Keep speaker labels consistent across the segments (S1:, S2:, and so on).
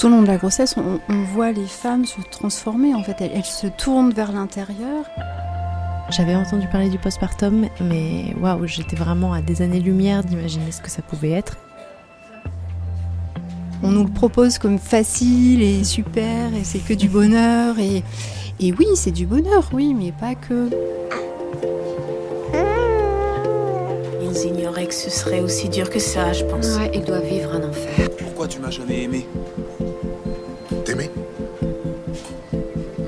S1: Tout au long de la grossesse, on, on voit les femmes se transformer. En fait, elles, elles se tournent vers l'intérieur.
S2: J'avais entendu parler du postpartum, mais waouh, j'étais vraiment à des années-lumière d'imaginer ce que ça pouvait être.
S1: On nous le propose comme facile et super, et c'est que du bonheur. Et, et oui, c'est du bonheur, oui, mais pas que.
S3: Ils ignoraient que ce serait aussi dur que ça, je pense.
S4: Ouais, ils doivent vivre un enfer.
S5: Pourquoi tu m'as jamais aimé?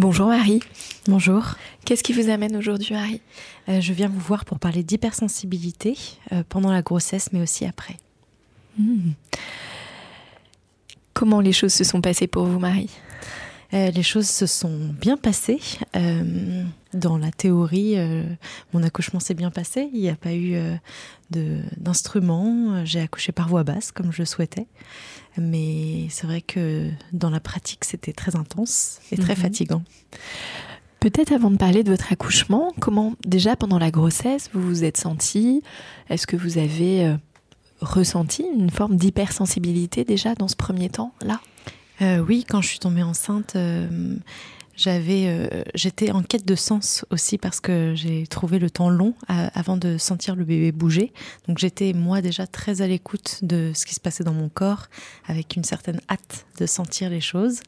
S6: Bonjour Marie.
S2: Bonjour.
S6: Qu'est-ce qui vous amène aujourd'hui Marie?
S2: Euh, je viens vous voir pour parler d'hypersensibilité euh, pendant la grossesse, mais aussi après.
S6: Hmm. Comment les choses se sont passées pour vous Marie?
S2: Euh, les choses se sont bien passées. Euh, dans la théorie, euh, mon accouchement s'est bien passé. Il n'y a pas eu euh, de- d'instrument. J'ai accouché par voie basse, comme je le souhaitais. Mais c'est vrai que dans la pratique, c'était très intense et très
S6: Mhm.
S2: fatigant.
S6: Peut-être avant de parler de votre accouchement, comment déjà pendant la grossesse vous vous êtes sentie? Est-ce que vous avez ressenti une forme d'hypersensibilité déjà dans ce premier temps là
S2: Euh, oui, quand je suis tombée enceinte, euh, j'avais, euh, j'étais en quête de sens aussi parce que j'ai trouvé le temps long avant de sentir le bébé bouger. Donc j'étais moi déjà très à l'écoute de ce qui se passait dans mon corps, avec une certaine hâte de sentir les choses.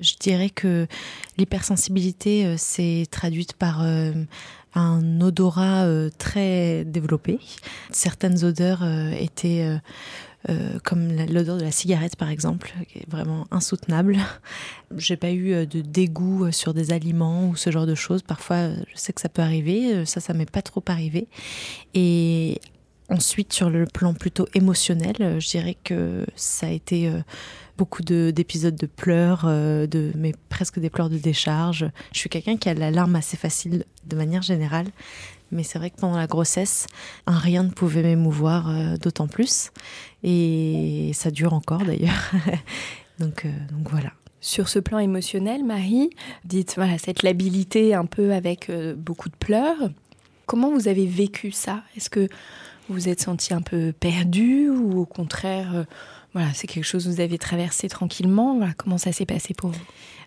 S2: Je dirais que l'hypersensibilité s'est traduite par un odorat très développé. Certaines odeurs étaient euh, comme l'odeur de la cigarette par exemple, qui est vraiment insoutenable. J'ai pas eu euh, de dégoût euh, sur des aliments ou ce genre de choses. Parfois, je sais que ça peut arriver. Ça, ça m'est pas trop arrivé. Et ensuite, sur le plan plutôt émotionnel, je dirais que ça a été beaucoup de- d'épisodes de, pleurs, euh, de, mais presque des pleurs de décharge. Je suis quelqu'un qui a la larme assez facile de manière générale. Mais c'est vrai que pendant la grossesse, rien ne pouvait m'émouvoir euh, d'autant plus. Et ça dure encore d'ailleurs. donc, euh, donc voilà.
S6: Sur ce plan émotionnel, Marie, dites voilà cette labilité un peu avec euh, beaucoup de pleurs. Comment vous avez vécu ça? Est-ce que vous vous êtes senti un peu perdu ou au contraire, voilà, c'est quelque chose que vous avez traversé tranquillement. Voilà, comment ça s'est passé pour vous?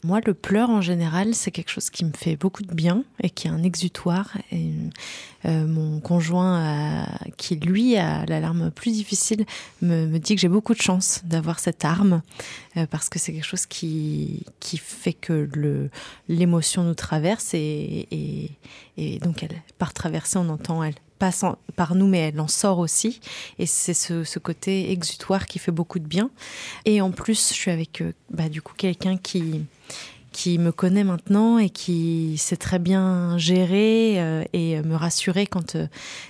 S2: Moi, le pleur en général, c'est quelque chose qui me fait beaucoup de bien et qui est un exutoire. Euh, mon conjoint, a- qui lui a la larme plus difficile, me, dit que j'ai beaucoup de chance d'avoir cette arme euh, parce que c'est quelque chose qui, qui fait que l'émotion nous traverse et, et, donc elle, par traverser, on entend elle passe par nous, mais elle en sort aussi. Et c'est ce, côté exutoire qui fait beaucoup de bien. Et en plus, je suis avec euh, bah, du coup quelqu'un qui qui me connaît maintenant et qui sait très bien gérer euh, et me rassurer quand euh,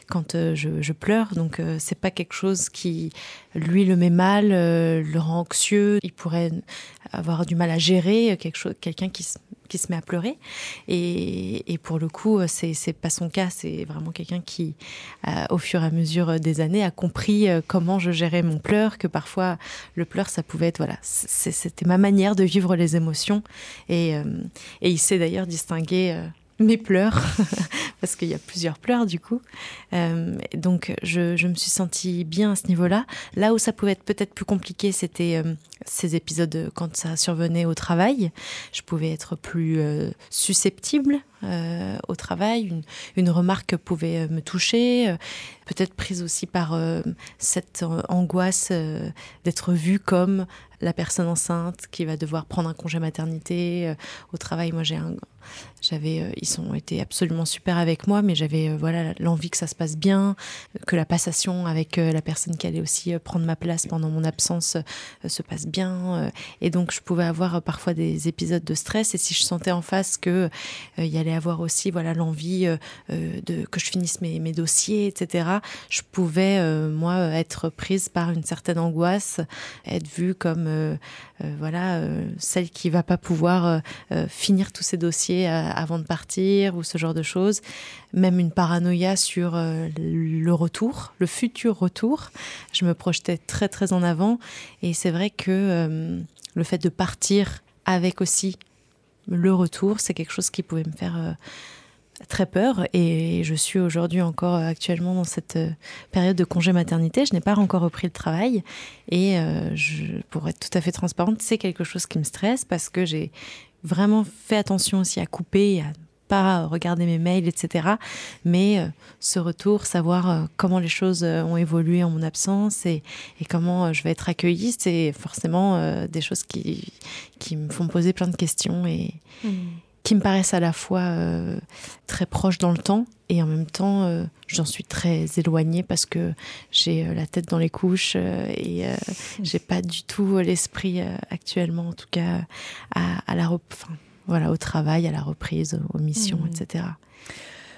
S2: quand euh, je, je pleure. Donc euh, c'est pas quelque chose qui lui le met mal, euh, le rend anxieux. Il pourrait avoir du mal à gérer euh, quelque chose, quelqu'un qui qui se met à pleurer. Et, pour le coup, c'est c'est pas son cas. C'est vraiment quelqu'un qui, euh, au fur et à mesure des années, a compris euh, comment je gérais mon pleur. Que parfois, le pleur, ça pouvait être voilà, c'était ma manière de vivre les émotions. Et, euh, et il sait d'ailleurs distinguer. Mes pleurs, parce qu'il y a plusieurs pleurs du coup. Euh, donc je, me suis sentie bien à ce niveau-là. Là où ça pouvait être peut-être plus compliqué, c'était euh, ces épisodes quand ça survenait au travail. Je pouvais être plus euh, susceptible euh, au travail. Une, une remarque pouvait euh, me toucher, euh, peut-être prise aussi par cette angoisse d'être vue comme la personne enceinte qui va devoir prendre un congé maternité. Au travail, moi j'ai un j'avais, ils ont été absolument super avec moi, mais j'avais voilà l'envie que ça se passe bien, que la passation avec la personne qui allait aussi prendre ma place pendant mon absence se passe bien. et donc je pouvais avoir parfois des épisodes de stress. Et si je sentais en face que il y avoir aussi voilà l'envie euh, euh, de que je finisse mes, mes dossiers, etc. Je pouvais euh, moi être prise par une certaine angoisse, être vue comme voilà celle qui va pas pouvoir finir tous ces dossiers avant de partir ou ce genre de choses. Même une paranoïa sur le retour, le futur retour. Je me projetais très très en avant et c'est vrai que le fait de partir avec aussi le retour, c'est quelque chose qui pouvait me faire euh, très peur et je suis aujourd'hui encore actuellement dans cette euh, période de congé maternité. Je n'ai pas encore repris le travail et euh, je, pour être tout à fait transparente, c'est quelque chose qui me stresse parce que j'ai vraiment fait attention aussi à couper et à pas regarder mes mails, etc. Mais euh, ce retour, savoir euh, comment les choses euh, ont évolué en mon absence et, et comment je vais être accueillie, c'est forcément des choses qui, qui me font poser plein de questions et qui me paraissent à la fois très proches dans le temps et en même temps euh, j'en suis très éloignée parce que j'ai euh, la tête dans les couches euh, et j'ai pas du tout l'esprit actuellement en tout cas à, à la enfin, voilà au travail à la reprise aux missions
S6: Mhm.
S2: etc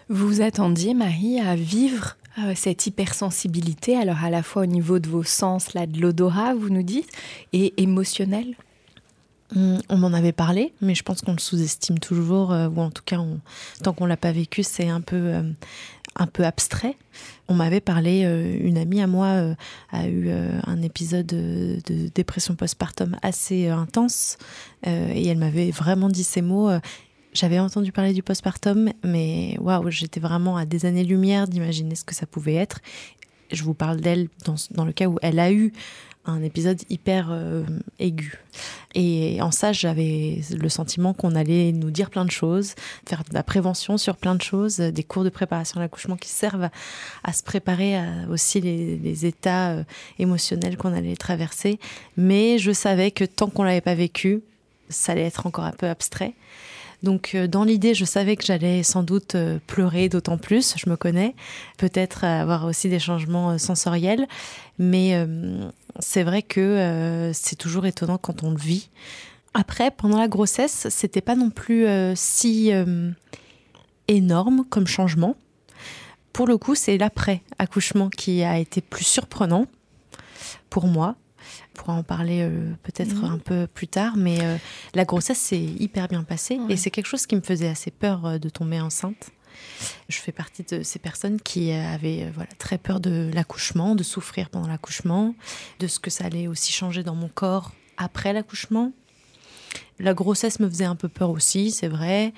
S6: Vous vous attendiez, Marie, à vivre euh, cette hypersensibilité, alors à la fois au niveau de vos sens, là, de l'odorat, vous nous dites, et émotionnel?
S2: Hum, On m'en avait parlé, mais je pense qu'on le sous-estime toujours, euh, ou en tout cas, on- tant qu'on l'a pas vécu, c'est un peu, euh, un peu abstrait. On m'avait parlé, euh, une amie à moi euh, a eu euh, un épisode de, de dépression postpartum assez intense, et elle m'avait vraiment dit ces mots. j'avais entendu parler du postpartum, mais waouh, j'étais vraiment à des années-lumière d'imaginer ce que ça pouvait être. Je vous parle d'elle dans le cas où elle a eu un épisode hyper euh, aigu. Et en ça, j'avais le sentiment qu'on allait nous dire plein de choses, faire de la prévention sur plein de choses, des cours de préparation à l'accouchement qui servent à, se préparer à aussi les, les états euh, émotionnels qu'on allait traverser. Mais je savais que tant qu'on l'avait pas vécu, ça allait être encore un peu abstrait. Donc euh, dans l'idée, je savais que j'allais sans doute euh, pleurer d'autant plus, je me connais, peut-être avoir aussi des changements euh, sensoriels, mais euh, c'est vrai que euh, c'est toujours étonnant quand on le vit. Après, pendant la grossesse, c'était pas non plus euh, si euh, énorme comme changement. Pour le coup, c'est l'après accouchement qui a été plus surprenant pour moi. On pourra en parler euh, peut-être
S6: Mhm.
S2: un peu plus tard, mais euh, la grossesse s'est hyper bien passée
S6: Ouais.
S2: et c'est quelque chose qui me faisait assez peur euh, de tomber enceinte. Je fais partie de ces personnes qui avaient voilà, très peur de l'accouchement, de souffrir pendant l'accouchement, de ce que ça allait aussi changer dans mon corps après l'accouchement. La grossesse me faisait un peu peur aussi, c'est vrai.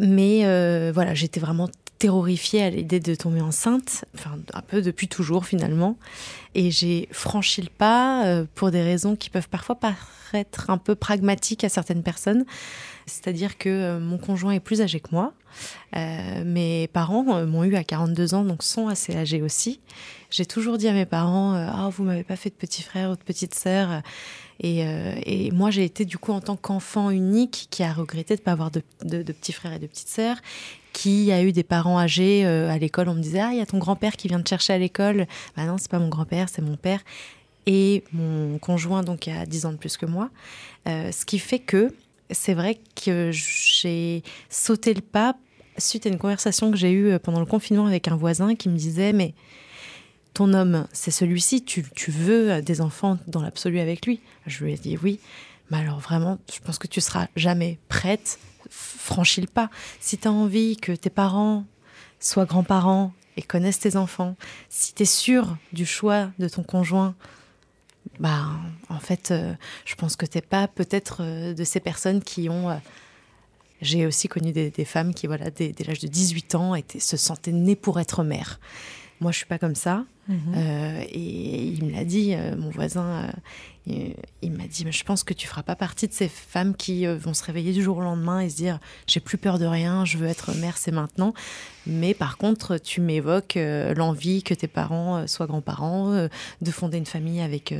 S2: Mais euh, voilà, j'étais vraiment terrorifiée à l'idée de tomber enceinte, enfin un peu depuis toujours finalement. Et j'ai franchi le pas euh, pour des raisons qui peuvent parfois paraître un peu pragmatiques à certaines personnes. C'est-à-dire que euh, mon conjoint est plus âgé que moi. Euh, mes parents m'ont eu à 42 ans, donc sont assez âgés aussi. J'ai toujours dit à mes parents Ah, vous m'avez pas fait de petit frère ou de petite sœur. Et, et moi, j'ai été du coup en tant qu'enfant unique qui a regretté de ne pas avoir de, de, de petits frères et de petites sœurs, qui a eu des parents âgés euh, à l'école. On me disait Ah, il y a ton grand-père qui vient te chercher à l'école. Bah non, c'est pas mon grand-père, c'est mon père. Et mon conjoint, donc, a 10 ans de plus que moi. Euh, ce qui fait que c'est vrai que j'ai sauté le pas suite à une conversation que j'ai eue pendant le confinement avec un voisin qui me disait Mais ton homme, c'est celui-ci, tu, tu veux des enfants dans l'absolu avec lui? Je lui ai dit oui. Mais alors vraiment, je pense que tu seras jamais prête. Franchis le pas. Si tu as envie que tes parents soient grands-parents et connaissent tes enfants, si tu es sûr du choix de ton conjoint, bah, en fait, euh, je pense que tu n'es pas peut-être euh, de ces personnes qui ont. Euh, j'ai aussi connu des, femmes qui, voilà, dès, l'âge de 18 ans, étaient, se sentaient nées pour être mère. Moi, je suis pas comme ça. Mhm. et il me l'a dit, mon voisin, il, m'a dit, mais je pense que tu feras pas partie de ces femmes qui vont se réveiller du jour au lendemain et se dire, j'ai plus peur de rien, je veux être mère, c'est maintenant. Mais par contre, tu m'évoques l'envie que tes parents soient grands-parents, de fonder une famille avec,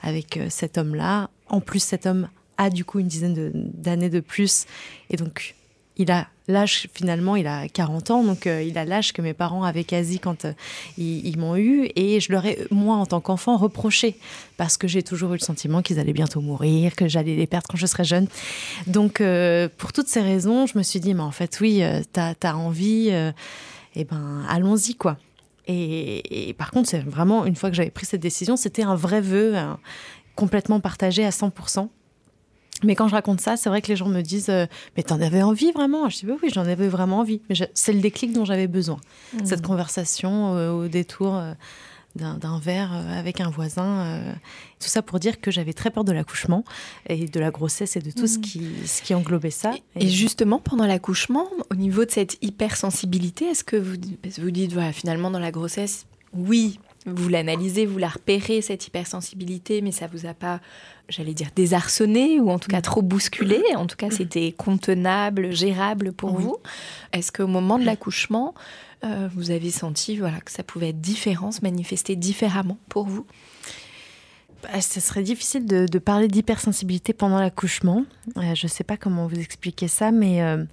S2: avec cet homme-là. En plus, cet homme a du coup une dizaine d'années de, plus. Et donc, il a l'âge, finalement, il a 40 ans, donc euh, il a l'âge que mes parents avaient quasi quand euh, ils, m'ont eu. Et je leur ai, moi, en tant qu'enfant, reproché, parce que j'ai toujours eu le sentiment qu'ils allaient bientôt mourir, que j'allais les perdre quand je serais jeune. Donc, euh, pour toutes ces raisons, je me suis dit, mais en fait, oui, t'as as envie, et eh ben, allons-y, quoi. Et, par contre, c'est vraiment, une fois que j'avais pris cette décision, c'était un vrai vœu, complètement partagé à 100%. Mais quand je raconte ça, c'est vrai que les gens me disent euh, Mais t'en avais envie vraiment? Je dis Oui, oui, j'en avais vraiment envie. Mais c'est le déclic dont j'avais besoin. Mmh. Cette conversation euh, au détour euh, d'un verre avec un voisin. tout ça pour dire que j'avais très peur de l'accouchement et de la grossesse et de tout ce, mmh. qui, ce qui englobait ça.
S6: Et, justement, pendant l'accouchement, au niveau de cette hypersensibilité, est-ce que vous, vous dites voilà, Finalement, dans la grossesse, oui, vous l'analysez, vous la repérez, cette hypersensibilité, mais ça vous a pas, j'allais dire, désarçonné ou en tout cas trop bousculé. En tout cas, c'était contenable, gérable pour vous. Est-ce qu'au moment de l'accouchement, euh, vous avez senti voilà, que ça pouvait être différent, se manifester différemment pour vous?
S2: Bah, ce serait difficile de, parler d'hypersensibilité pendant l'accouchement. Euh, je ne sais pas comment vous expliquer ça, mais euh,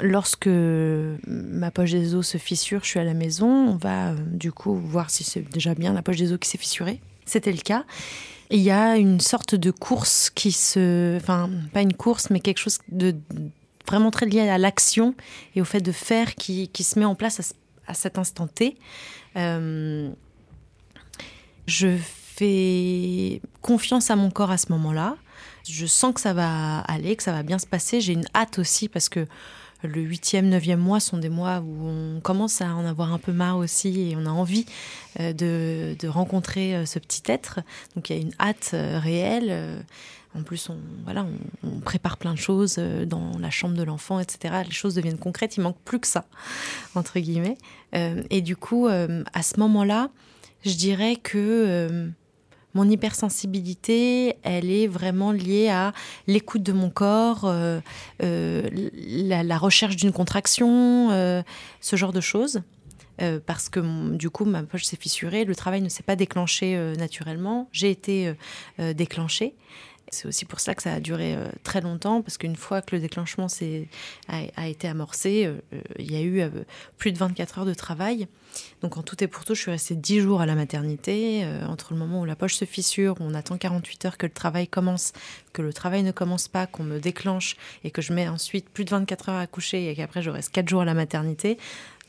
S2: Lorsque ma poche des os se fissure, je suis à la maison, on va euh, du coup voir si c'est déjà bien la poche des os qui s'est fissurée. C'était le cas. Il y a une sorte de course qui se... Enfin, pas une course, mais quelque chose de vraiment très lié à l'action et au fait de faire qui, se met en place à, cet instant T. Euh, je fais confiance à mon corps à ce moment-là. Je sens que ça va aller, que ça va bien se passer. J'ai une hâte aussi parce que le huitième, neuvième mois sont des mois où on commence à en avoir un peu marre aussi et on a envie euh, de, rencontrer euh, ce petit être. Donc il y a une hâte euh, réelle. En plus, on, voilà, on, prépare plein de choses dans la chambre de l'enfant, etc. Les choses deviennent concrètes. Il manque plus que ça, entre guillemets. et du coup, à ce moment-là, je dirais que mon hypersensibilité, elle est vraiment liée à l'écoute de mon corps, euh, euh, la, recherche d'une contraction, euh, ce genre de choses. parce que du coup, ma poche s'est fissurée, le travail ne s'est pas déclenché naturellement, j'ai été déclenchée. C'est aussi pour ça que ça a duré euh, très longtemps, parce qu'une fois que le déclenchement a, a, été amorcé, euh, euh, il y a eu plus de 24 heures de travail. Donc en tout et pour tout, je suis restée 10 jours à la maternité, entre le moment où la poche se fissure, on attend 48 heures que le travail commence, que le travail ne commence pas, qu'on me déclenche et que je mets ensuite plus de 24 heures à coucher et qu'après je reste 4 jours à la maternité.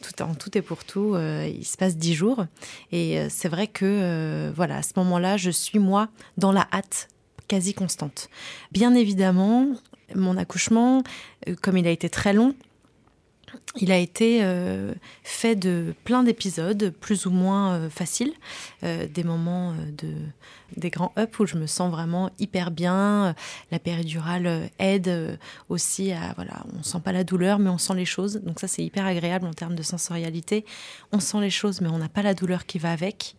S2: Tout, en tout et pour tout, il se passe 10 jours. Et c'est vrai que, voilà, à ce moment-là, je suis, moi, dans la hâte quasi constante. Bien évidemment, mon accouchement, euh, comme il a été très long, il a été euh, fait de plein d'épisodes, plus ou moins euh, faciles, des moments de des grands ups où je me sens vraiment hyper bien. La péridurale aide aussi à voilà, on sent pas la douleur, mais on sent les choses. Donc ça c'est hyper agréable en termes de sensorialité. On sent les choses, mais on n'a pas la douleur qui va avec.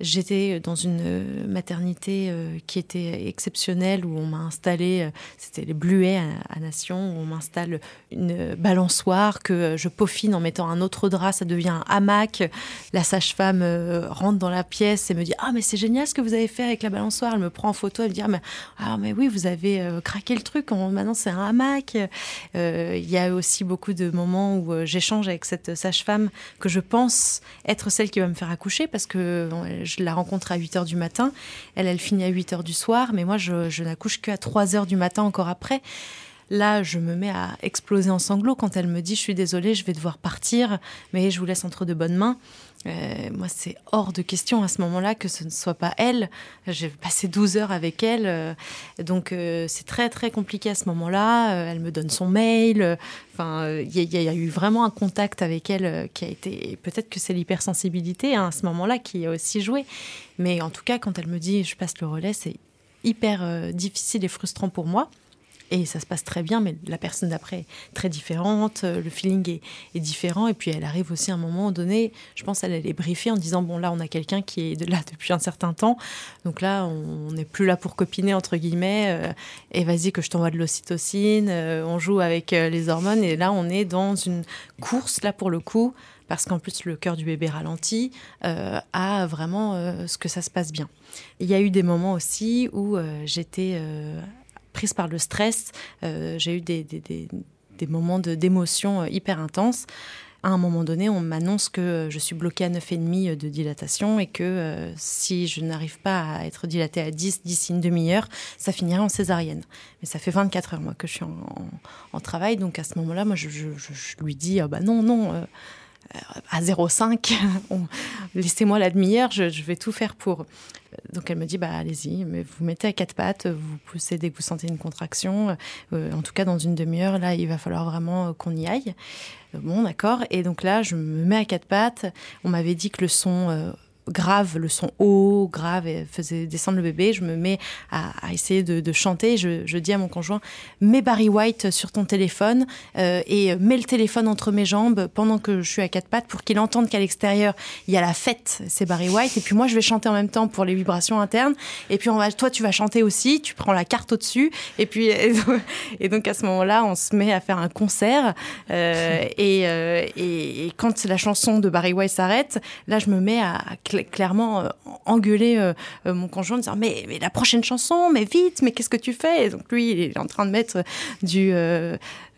S2: J'étais dans une euh, maternité euh, qui était exceptionnelle où on m'a installé, euh, c'était les Bluets à, Nation, où on m'installe une balançoire que je peaufine en mettant un autre drap, ça devient un hamac. La sage-femme rentre dans la pièce et me dit Ah, mais c'est génial ce que vous avez fait avec la balançoire. Elle me prend en photo, elle me dit Ah, mais, ah, mais oui, vous avez craqué le truc, maintenant c'est un hamac. Il y a aussi beaucoup de moments où j'échange avec cette sage-femme que je pense être celle qui va me faire accoucher parce que la rencontre à 8 h du matin. Elle, elle finit à 8 h du soir, mais moi, je, je n'accouche qu'à 3 h du matin encore après. Là, je me mets à exploser en sanglots quand elle me dit Je suis désolée, je vais devoir partir, mais je vous laisse entre de bonnes mains. Euh, moi, c'est hors de question à ce moment-là que ce ne soit pas elle. J'ai passé 12 heures avec elle. Euh, donc, euh, c'est très, très compliqué à ce moment-là. elle me donne son mail. Enfin, il y, a eu vraiment un contact avec elle qui a été. Peut-être que c'est l'hypersensibilité hein, à ce moment-là qui a aussi joué. Mais en tout cas, quand elle me dit je passe le relais, c'est hyper difficile et frustrant pour moi et ça se passe très bien, mais la personne d'après est très différente, euh, le feeling est, différent, et puis elle arrive aussi à un moment donné, je pense elle est briefée en disant, bon là on a quelqu'un qui est là depuis un certain temps, donc là on n'est plus là pour copiner, entre guillemets, euh, et vas-y que je t'envoie de l'ocytocine, euh, on joue avec les hormones, et là on est dans une course, là pour le coup, parce qu'en plus le cœur du bébé ralentit, à vraiment ce que ça se passe bien. Il y a eu des moments aussi où j'étais prise par le stress. Euh, j'ai eu des, moments d'émotion euh, hyper intenses. À un moment donné, on m'annonce que je suis bloquée à 9,5 de dilatation et que euh, si je n'arrive pas à être dilatée à 10 d'ici une demi-heure, ça finirait en césarienne. Mais ça fait 24 heures, moi, que je suis en, travail. Donc à ce moment-là, moi, je, lui dis, ah bah non, non, à 0,5, laissez-moi la demi-heure, je, vais tout faire pour. Donc elle me dit, bah allez-y, mais vous mettez à quatre pattes, vous poussez dès que vous sentez une contraction. Euh, en tout cas, dans une demi-heure, là, il va falloir vraiment qu'on y aille. Bon, d'accord. Et donc là, je me mets à quatre pattes. On m'avait dit que le son euh, grave, le son haut, grave, et faisait descendre le bébé. Je me mets à, essayer de, chanter. Je, dis à mon conjoint, mets Barry White sur ton téléphone euh, et mets le téléphone entre mes jambes pendant que je suis à quatre pattes pour qu'il entende qu'à l'extérieur, il y a la fête, c'est Barry White. Et puis moi, je vais chanter en même temps pour les vibrations internes. Et puis on va, toi, tu vas chanter aussi, tu prends la carte au-dessus. Et puis, et donc à ce moment-là, on se met à faire un concert. Euh, euh, et, et, quand la chanson de Barry White s'arrête, là, je me mets à clairement euh, engueuler euh, euh, mon conjoint en disant mais, mais, la prochaine chanson, mais vite, mais qu'est-ce que tu fais? Et Donc lui, il est en train de mettre du,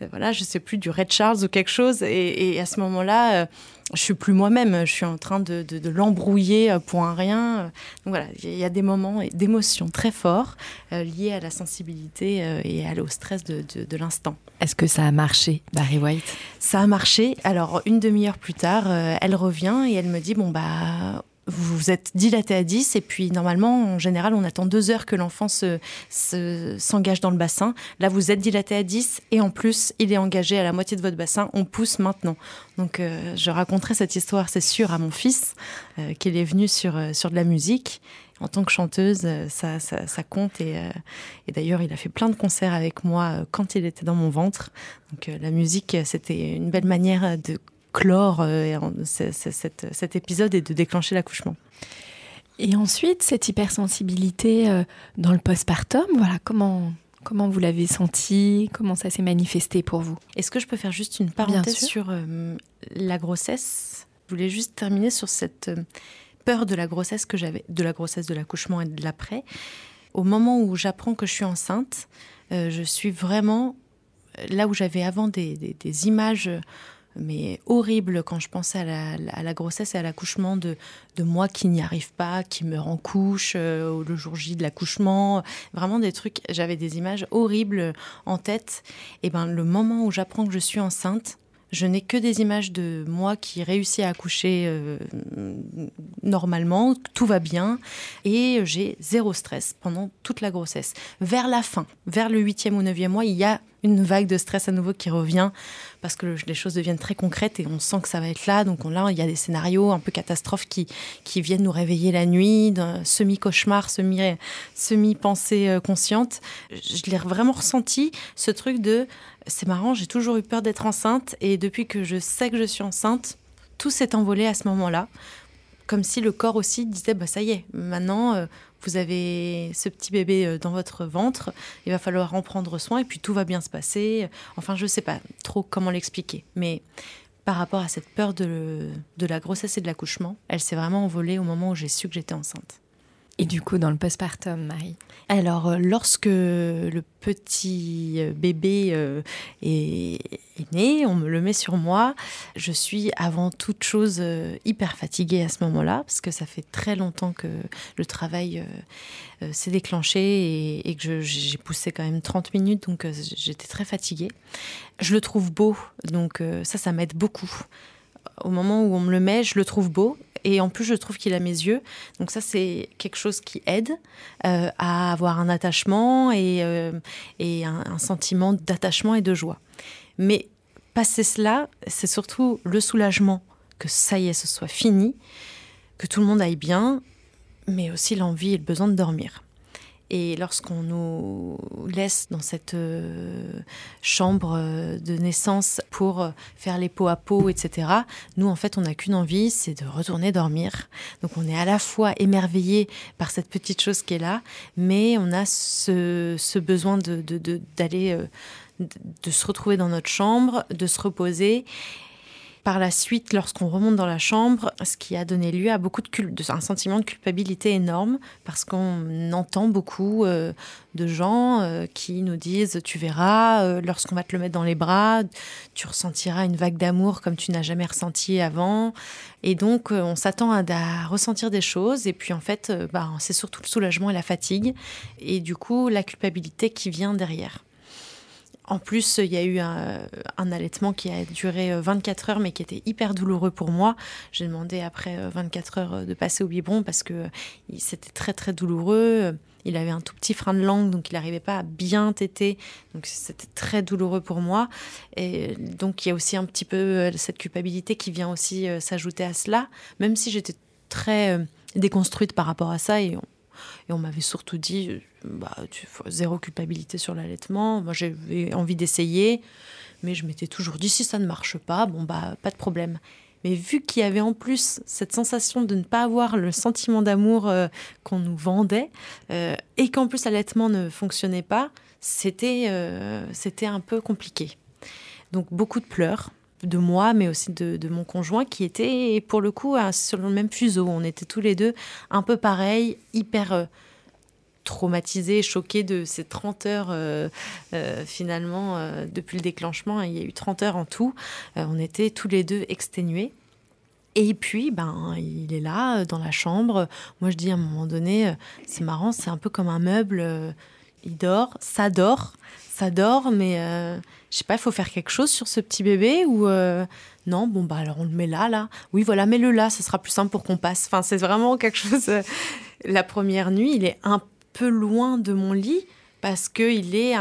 S2: voilà, je sais plus, du Red Charles ou quelque chose. Et, à ce moment-là, je suis plus moi-même. Je suis en train de, de, l'embrouiller pour un rien. Donc voilà, il y a des moments d'émotion très forts liés à la sensibilité et au stress de, de l'instant.
S7: Est-ce que ça a marché, Barry White?
S2: Ça a marché. Alors une demi-heure plus tard, elle revient et elle me dit bon bah vous êtes dilaté à 10 et puis normalement, en général, on attend deux heures que l'enfant s'engage se, dans le bassin. Là, vous êtes dilaté à 10 et en plus, il est engagé à la moitié de votre bassin. On pousse maintenant. Donc, euh, je raconterai cette histoire, c'est sûr, à mon fils, euh, qu'il est venu sur, euh, sur de la musique. En tant que chanteuse, ça, ça, compte. Et d'ailleurs, il a fait plein de concerts avec moi quand il était dans mon ventre. Donc, la musique, c'était une belle manière de clore euh, cet, épisode et de déclencher l'accouchement.
S7: Et ensuite, cette hypersensibilité euh, dans le postpartum, voilà, comment, comment vous l'avez senti Comment ça s'est manifesté pour vous?
S2: Est-ce que je peux faire juste une parenthèse sur euh, la grossesse? Je voulais juste terminer sur cette peur de la grossesse que j'avais, de la grossesse, de l'accouchement et de l'après. Au moment où j'apprends que je suis enceinte, je suis vraiment là où j'avais avant des, des images mais horrible quand je pensais à la, grossesse et à l'accouchement de, moi qui n'y arrive pas, qui meurt en couche euh, le jour J de l'accouchement. Vraiment des trucs, j'avais des images horribles en tête. Et ben le moment où j'apprends que je suis enceinte, je n'ai que des images de moi qui réussit à accoucher euh, normalement, tout va bien, et j'ai zéro stress pendant toute la grossesse. Vers la fin, vers le huitième ou neuvième mois, il y a une vague de stress à nouveau qui revient parce que les choses deviennent très concrètes et on sent que ça va être là. Donc là, il y a des scénarios un peu catastrophes qui, qui viennent nous réveiller la nuit, semi-cauchemar, semi-pensée euh, consciente. Je l'ai vraiment ressenti, ce truc de c'est marrant, j'ai toujours eu peur d'être enceinte et depuis que je sais que je suis enceinte, tout s'est envolé à ce moment-là. Comme si le corps aussi disait bah ça y est, maintenant euh, vous avez ce petit bébé euh, dans votre ventre, il va falloir en prendre soin et puis tout va bien se passer. Enfin, je ne sais pas trop comment l'expliquer, mais par rapport à cette peur de, de la grossesse et de l'accouchement, elle s'est vraiment envolée au moment où j'ai su que j'étais enceinte.
S7: Et du coup, dans le postpartum, Marie
S2: Alors, euh, lorsque le petit euh, bébé euh, est, né, on me le met sur moi, je suis avant toute chose hyper fatiguée à ce moment-là, parce que ça fait très longtemps que le travail s'est déclenché et, que j'ai poussé quand même 30 minutes, donc j'étais très fatiguée. Je le trouve beau, donc ça, ça m'aide beaucoup au moment où on me le met, je le trouve beau. Et en plus, je trouve qu'il a mes yeux. Donc ça, c'est quelque chose qui aide euh, à avoir un attachement euh, et un, sentiment d'attachement et de joie. Mais passer cela, c'est surtout le soulagement que ça y est, ce soit fini, que tout le monde aille bien, mais aussi l'envie et le besoin de dormir. Et lorsqu'on nous laisse dans cette euh, chambre euh, de naissance pour euh, faire les pots à peau, etc., nous, en fait, on n'a qu'une envie, c'est de retourner dormir. Donc, on est à la fois émerveillé par cette petite chose qui est là, mais on a ce, besoin d'aller, de, de, de se retrouver dans notre chambre, de se reposer par la suite, lorsqu'on remonte dans la chambre, ce qui a donné lieu à beaucoup de, un sentiment de culpabilité énorme, parce qu'on entend beaucoup euh, de gens euh, qui nous disent Tu verras, euh, lorsqu'on va te le mettre dans les bras, tu ressentiras une vague d'amour comme tu n'as jamais ressenti avant. Et donc, on s'attend à, à, ressentir des choses, et puis en fait, bah, c'est surtout le soulagement et la fatigue, et du coup, la culpabilité qui vient derrière. En plus, il y a eu un, allaitement qui a duré 24 euh, heures, mais qui était hyper douloureux pour moi. J'ai demandé après 24 euh, heures euh, de passer au biberon parce que c'était très très douloureux. Il avait un tout petit frein de langue, donc il n'arrivait pas à bien téter. Donc c'était très douloureux pour moi. Et donc il y a aussi un petit peu cette culpabilité qui vient aussi s'ajouter à cela, même si j'étais très déconstruite par rapport à ça et et on m'avait surtout dit, euh, bah, tu, zéro culpabilité sur l'allaitement. Moi, j'avais envie d'essayer, mais je m'étais toujours dit, si ça ne marche pas, bon, bah, pas de problème. Mais vu qu'il y avait en plus cette sensation de ne pas avoir le sentiment d'amour euh, qu'on nous vendait, euh, et qu'en plus l'allaitement ne fonctionnait pas, c'était c'était un peu compliqué. Donc beaucoup de pleurs, de moi, mais aussi de, mon conjoint, qui était pour le coup sur le même fuseau. On était tous les deux un peu pareils, hyper euh, traumatisés, choqués de ces 30 heures euh, euh, finalement depuis le déclenchement. Il y a eu 30 heures en tout. on était tous les deux exténués. Et puis, ben, il est là, dans la chambre. Moi, je dis à un moment donné, c'est marrant, c'est un peu comme un meuble. il dort, ça dort, ça dort, mais je sais pas, il faut faire quelque chose sur ce petit bébé ou euh, non, bon bah alors on le met là, là. Oui, voilà, mets-le là, ce sera plus simple pour qu'on passe. Enfin, c'est vraiment quelque chose. Euh, la première nuit, il est un peu loin de mon lit parce qu'il est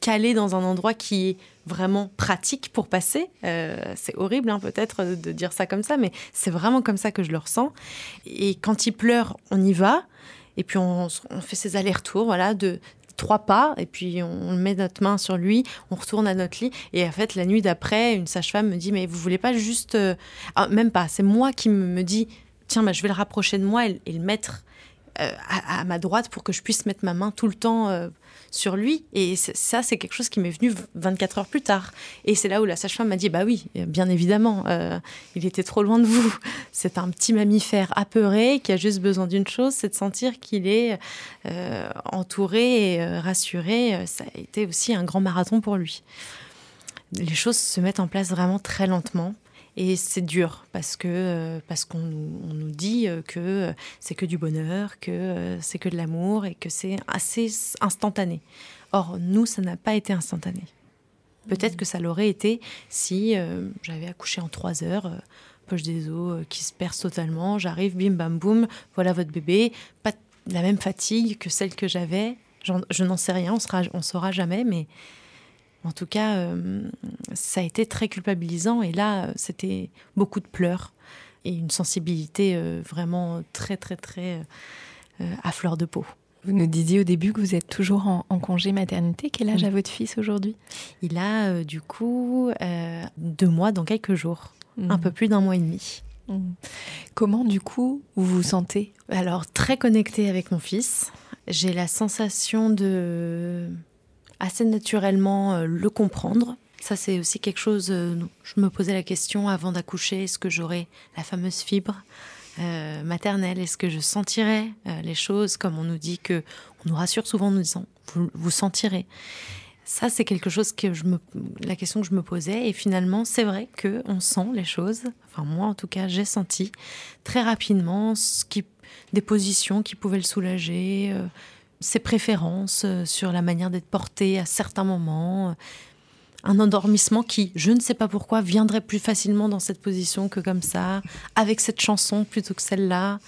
S2: calé dans un endroit qui est vraiment pratique pour passer. Euh, c'est horrible hein, peut-être de dire ça comme ça, mais c'est vraiment comme ça que je le ressens. Et quand il pleure, on y va. Et puis on, fait ses allers-retours, voilà, trois pas et puis on met notre main sur lui, on retourne à notre lit et en fait la nuit d'après, une sage-femme me dit mais vous voulez pas juste, euh, ah, même pas, c'est moi qui me dis tiens bah, je vais le rapprocher de moi et, le mettre euh, à, ma droite pour que je puisse mettre ma main tout le temps euh, sur lui. Et ça, c'est quelque chose qui m'est venu 24 heures plus tard. Et c'est là où la sage-femme m'a dit Bah oui, bien évidemment, euh, il était trop loin de vous. C'est un petit mammifère apeuré qui a juste besoin d'une chose c'est de sentir qu'il est euh, entouré et euh, rassuré. Ça a été aussi un grand marathon pour lui. Les choses se mettent en place vraiment très lentement. Et c'est dur parce que euh, parce qu'on nous, dit euh, que c'est que du bonheur, que euh, c'est que de l'amour et que c'est assez instantané. Or, nous, ça n'a pas été instantané. Peut-être que ça l'aurait été si j'avais accouché en trois heures, poche des os qui se perce totalement, j'arrive, bim bam boum, voilà votre bébé, pas la même fatigue que celle que j'avais. Je n'en sais rien, on ne on saura jamais, mais en tout cas, euh, ça a été très culpabilisant et là, c'était beaucoup de pleurs et une sensibilité euh, vraiment très, très, très euh, à fleur de peau.
S7: Vous nous disiez au début que vous êtes toujours en, congé maternité. Quel âge a votre fils aujourd'hui?
S2: Il a du coup deux mois dans quelques jours, un mmh. peu plus d'un mois et demi.
S7: Mmh. Comment du coup vous vous sentez?
S2: Alors très connectée avec mon fils. J'ai la sensation de assez naturellement euh, le comprendre. Ça, c'est aussi quelque chose, euh, je me posais la question avant d'accoucher, est-ce que j'aurais la fameuse fibre maternelle? Est-ce que je sentirais les choses comme on nous dit que on nous rassure souvent en nous disant vous, vous sentirez? Ça, c'est quelque chose que je me, la question que je me posais. Et finalement, c'est vrai que on sent les choses. Enfin, moi, en tout cas, j'ai senti très rapidement des positions qui pouvaient le soulager, euh, ses préférences euh, sur la manière d'être porté à certains moments. Euh, un endormissement qui, je ne sais pas pourquoi, viendrait plus facilement dans cette position que comme ça, avec cette chanson plutôt que celle-là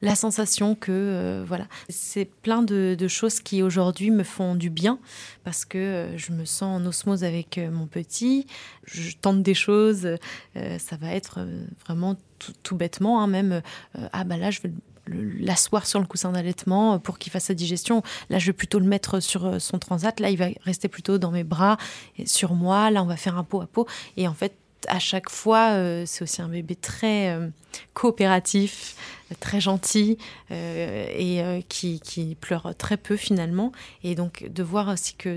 S2: la sensation que euh, voilà, c'est plein de, choses qui aujourd'hui me font du bien parce que je me sens en osmose avec mon petit, je tente des choses, ça va être vraiment tout, bêtement, hein, même ah bah là je vais l'asseoir sur le coussin d'allaitement pour qu'il fasse sa digestion. Là, je vais plutôt le mettre sur son transat. Là, il va rester plutôt dans mes bras, et sur moi. Là, on va faire un pot à pot. Et en fait, à chaque fois, c'est aussi un bébé très coopératif, très gentil euh, et euh, qui, pleure très peu finalement. Et donc de voir aussi que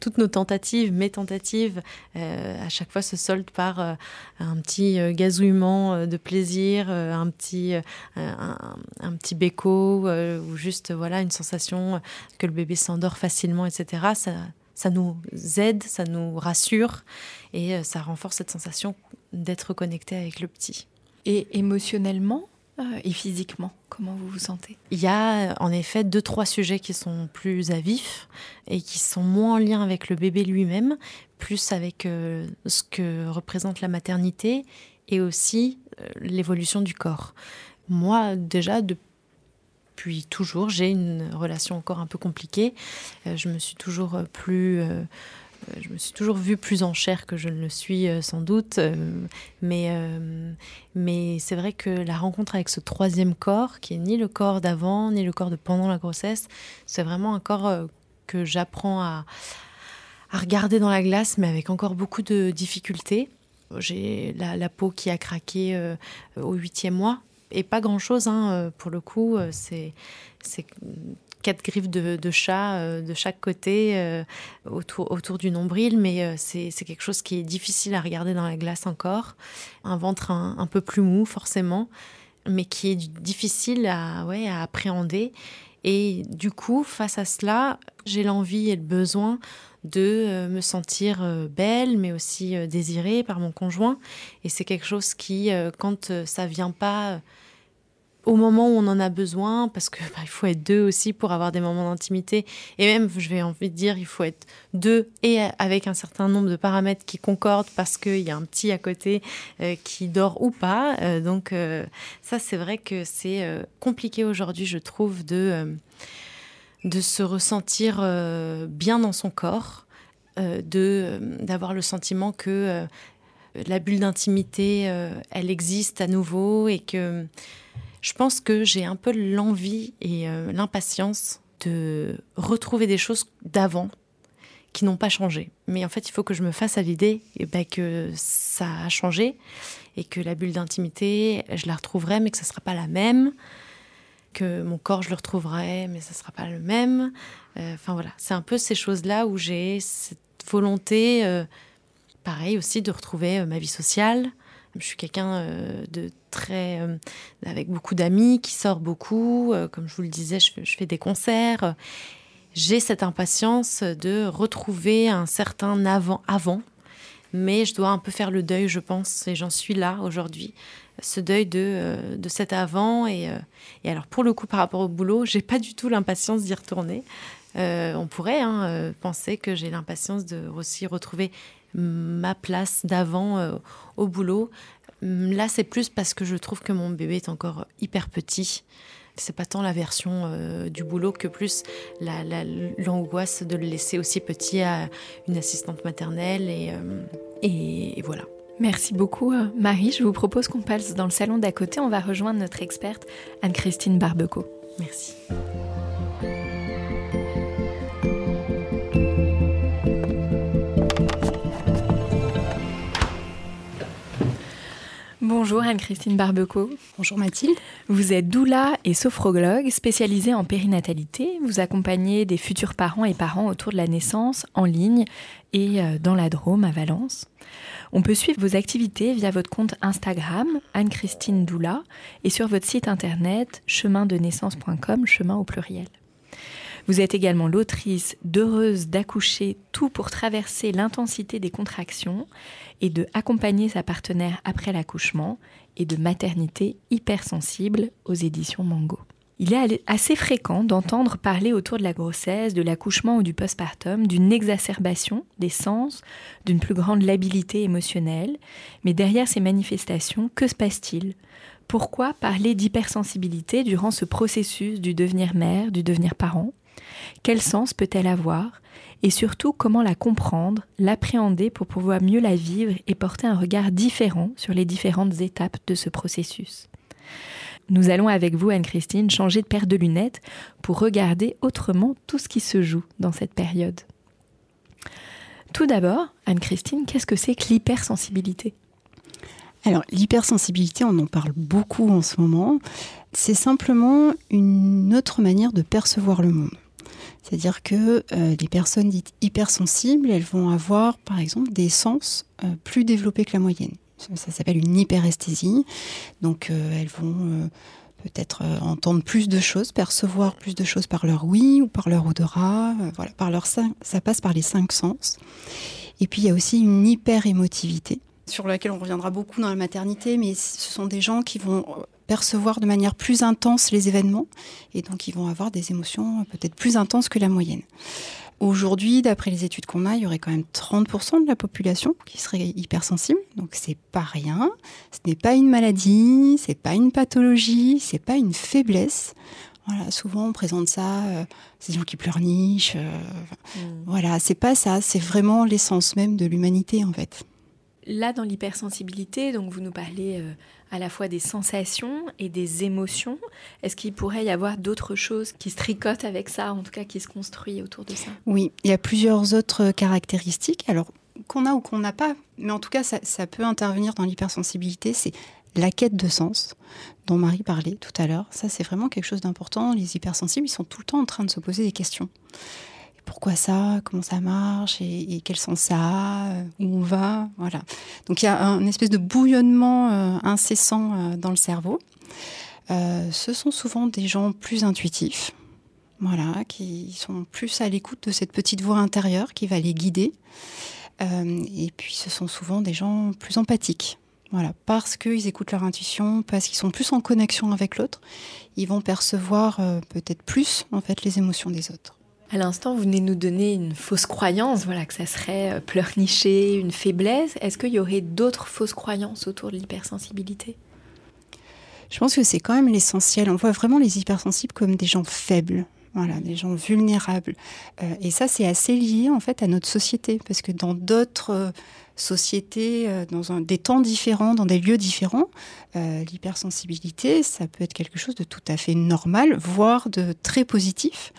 S2: toutes nos tentatives, mes tentatives, euh, à chaque fois se soldent par un petit gazouillement de plaisir, un petit, un, petit béco, ou juste voilà une sensation que le bébé s'endort facilement, etc. Ça, ça nous aide, ça nous rassure et ça renforce cette sensation d'être connecté avec le petit.
S7: Et émotionnellement, euh, et physiquement Comment vous vous sentez?
S2: Il y a en effet deux, trois sujets qui sont plus à vif et qui sont moins en lien avec le bébé lui-même, plus avec euh, ce que représente la maternité et aussi euh, l'évolution du corps. Moi, déjà, depuis toujours, j'ai une relation encore un peu compliquée. je me suis toujours plus euh, je me suis toujours vue plus en chair que je ne le suis euh, sans doute, euh, mais, mais c'est vrai que la rencontre avec ce troisième corps, qui est ni le corps d'avant, ni le corps de pendant la grossesse, c'est vraiment un corps que j'apprends à, à, regarder dans la glace, mais avec encore beaucoup de difficultés. J'ai la, la, peau qui a craqué au huitième mois, et pas grand-chose, hein, pour le coup, c'est quatre griffes de, chat euh, de chaque côté euh, autour, autour du nombril, mais euh, c'est quelque chose qui est difficile à regarder dans la glace encore. Un ventre un, peu plus mou, forcément, mais qui est difficile à, ouais, à appréhender. Et du coup, face à cela, j'ai l'envie et le besoin de me sentir belle, mais aussi désirée par mon conjoint. Et c'est quelque chose qui, quand ça vient pas au moment où on en a besoin, parce que bah, il faut être deux aussi pour avoir des moments d'intimité. Et même, je vais envie de dire, il faut être deux et avec un certain nombre de paramètres qui concordent parce qu'il y a un petit à côté euh, qui dort ou pas. Euh, donc euh, ça, c'est vrai que c'est compliqué aujourd'hui, je trouve, de, de se ressentir bien dans son corps, de d'avoir le sentiment que la bulle d'intimité, elle existe à nouveau et que je pense que j'ai un peu l'envie et euh, l'impatience de retrouver des choses d'avant qui n'ont pas changé. Mais en fait, il faut que je me fasse à l'idée eh ben, que ça a changé et que la bulle d'intimité, je la retrouverai, mais que ce ne sera pas la même. Que mon corps, je le retrouverai, mais ce ne sera pas le même. Euh, enfin voilà, c'est un peu ces choses-là où j'ai cette volonté, euh, pareil aussi, de retrouver ma vie sociale, je suis quelqu'un euh, de très euh, avec beaucoup d'amis qui sort beaucoup. Euh, comme je vous le disais, je, fais des concerts. J'ai cette impatience de retrouver un certain avant, avant, mais je dois un peu faire le deuil, je pense, et j'en suis là aujourd'hui. Ce deuil de, de cet avant et, alors pour le coup par rapport au boulot, j'ai pas du tout l'impatience d'y retourner. on pourrait hein, penser que j'ai l'impatience de aussi retrouver ma place d'avant euh, au boulot. Hum, là, c'est plus parce que je trouve que mon bébé est encore hyper petit. C'est pas tant la version euh, du boulot que plus l'angoisse de le laisser aussi petit à une assistante maternelle. Et, euh, et, voilà.
S7: Merci beaucoup, Marie. Je vous propose qu'on passe dans le salon d'à côté. On va rejoindre notre experte, Anne-Christine Barbeco.
S2: Merci.
S7: Bonjour Anne-Christine Barbeco.
S1: Bonjour Mathilde.
S7: Vous êtes doula et sophrologue spécialisée en périnatalité. Vous accompagnez des futurs parents et parents autour de la naissance en ligne et euh, dans la Drôme à Valence. On peut suivre vos activités via votre compte Instagram, Anne-Christine Doula, et sur votre site internet chemindenaissance.com, chemin au pluriel. Vous êtes également l'autrice d'Heureuse d'accoucher, tout pour traverser l'intensité des contractions et de accompagner sa partenaire après l'accouchement et de maternité hypersensible aux éditions Mango. Il est assez fréquent d'entendre parler autour de la grossesse, de l'accouchement ou du postpartum d'une exacerbation des sens, d'une plus grande labilité émotionnelle. Mais derrière ces manifestations, que se passe-t-il? Pourquoi parler d'hypersensibilité durant ce processus du devenir mère, du devenir parent? Quel sens peut-elle avoir Et surtout, comment la comprendre, l'appréhender pour pouvoir mieux la vivre et porter un regard différent sur les différentes étapes de ce processus? Nous allons avec vous, Anne-Christine, changer de paire de lunettes pour regarder autrement tout ce qui se joue dans cette période. Tout d'abord, Anne-Christine, qu'est-ce que c'est que l'hypersensibilité?
S1: Alors, l'hypersensibilité, on en parle beaucoup en ce moment. C'est simplement une autre manière de percevoir le monde. C'est-à-dire que euh, les personnes dites hypersensibles, elles vont avoir, par exemple, des sens euh, plus développés que la moyenne. Ça, s'appelle une hyperesthésie. Donc euh, elles vont peut-être entendre plus de choses, percevoir plus de choses par leur oui ou par leur odorat. voilà, par ça passe par les cinq sens. Et puis il y a aussi une hyper-émotivité sur laquelle on reviendra beaucoup dans la maternité, mais ce sont des gens qui vont percevoir de manière plus intense les événements et donc ils vont avoir des émotions peut-être plus intenses que la moyenne. Aujourd'hui, d'après les études qu'on a, il y aurait quand même 30% de la population qui serait hypersensible. Donc c'est pas rien. Ce n'est pas une maladie, c'est pas une pathologie, c'est pas une faiblesse. Voilà, souvent on présente ça, euh, c'est des gens qui pleurnichent. Euh, mmh. Voilà, c'est pas ça. C'est vraiment l'essence même de l'humanité en fait.
S7: Là, dans l'hypersensibilité, donc vous nous parlez euh, à la fois des sensations et des émotions. Est-ce qu'il pourrait y avoir d'autres choses qui se tricotent avec ça, en tout cas qui se construisent autour de ça?
S1: Oui, il y a plusieurs autres caractéristiques. Alors, qu'on a ou qu'on n'a pas, mais en tout cas, ça, ça peut intervenir dans l'hypersensibilité, c'est la quête de sens dont Marie parlait tout à l'heure. Ça, c'est vraiment quelque chose d'important. Les hypersensibles, ils sont tout le temps en train de se poser des questions pourquoi ça, comment ça marche et, quel sens ça a, euh, où on va, voilà. Donc il y a un espèce de bouillonnement euh, incessant euh, dans le cerveau. ce sont souvent des gens plus intuitifs, voilà, qui sont plus à l'écoute de cette petite voix intérieure qui va les guider. et puis ce sont souvent des gens plus empathiques. Voilà, parce qu'ils écoutent leur intuition, parce qu'ils sont plus en connexion avec l'autre, ils vont percevoir peut-être plus en fait les émotions des autres.
S7: À l'instant, vous venez nous donner une fausse croyance, voilà, que ça serait euh, pleurnicher, une faiblesse. Est-ce qu'il y aurait d'autres fausses croyances autour de l'hypersensibilité?
S1: Je pense que c'est quand même l'essentiel. On voit vraiment les hypersensibles comme des gens faibles. Voilà, des gens vulnérables. Euh, et ça, c'est assez lié en fait à notre société, parce que dans d'autres euh, sociétés, dans des temps différents, dans des lieux différents, l'hypersensibilité, ça peut être quelque chose de tout à fait normal, voire de très positif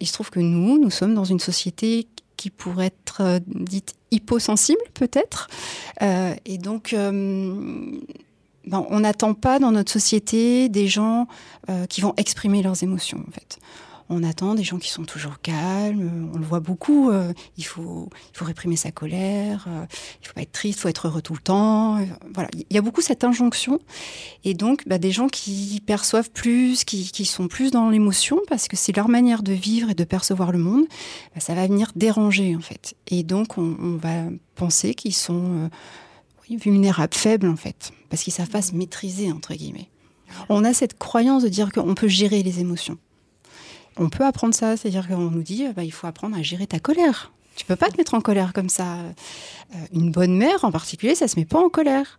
S1: il se trouve que nous, nous sommes dans une société qui pourrait être euh, dite hyposensible peut-être. Euh, et donc, euh, ben, on n'attend pas dans notre société des gens qui vont exprimer leurs émotions en fait on attend des gens qui sont toujours calmes. On le voit beaucoup. Euh, il, faut, réprimer sa colère. Euh, il faut pas être triste. Il faut être heureux tout le temps. Euh, voilà. Il y a beaucoup cette injonction. Et donc, bah, des gens qui perçoivent plus, qui, sont plus dans l'émotion, parce que c'est leur manière de vivre et de percevoir le monde, bah, ça va venir déranger, en fait. Et donc, on, on va penser qu'ils sont vulnérables, faibles, en fait, parce qu'ils savent pas se maîtriser, entre guillemets. On a cette croyance de dire qu'on peut gérer les émotions on peut apprendre ça, c'est-à-dire qu'on nous dit bah, il faut apprendre à gérer ta colère. Tu peux pas te mettre en colère comme ça. Euh, une bonne mère, en particulier, ça se met pas en colère.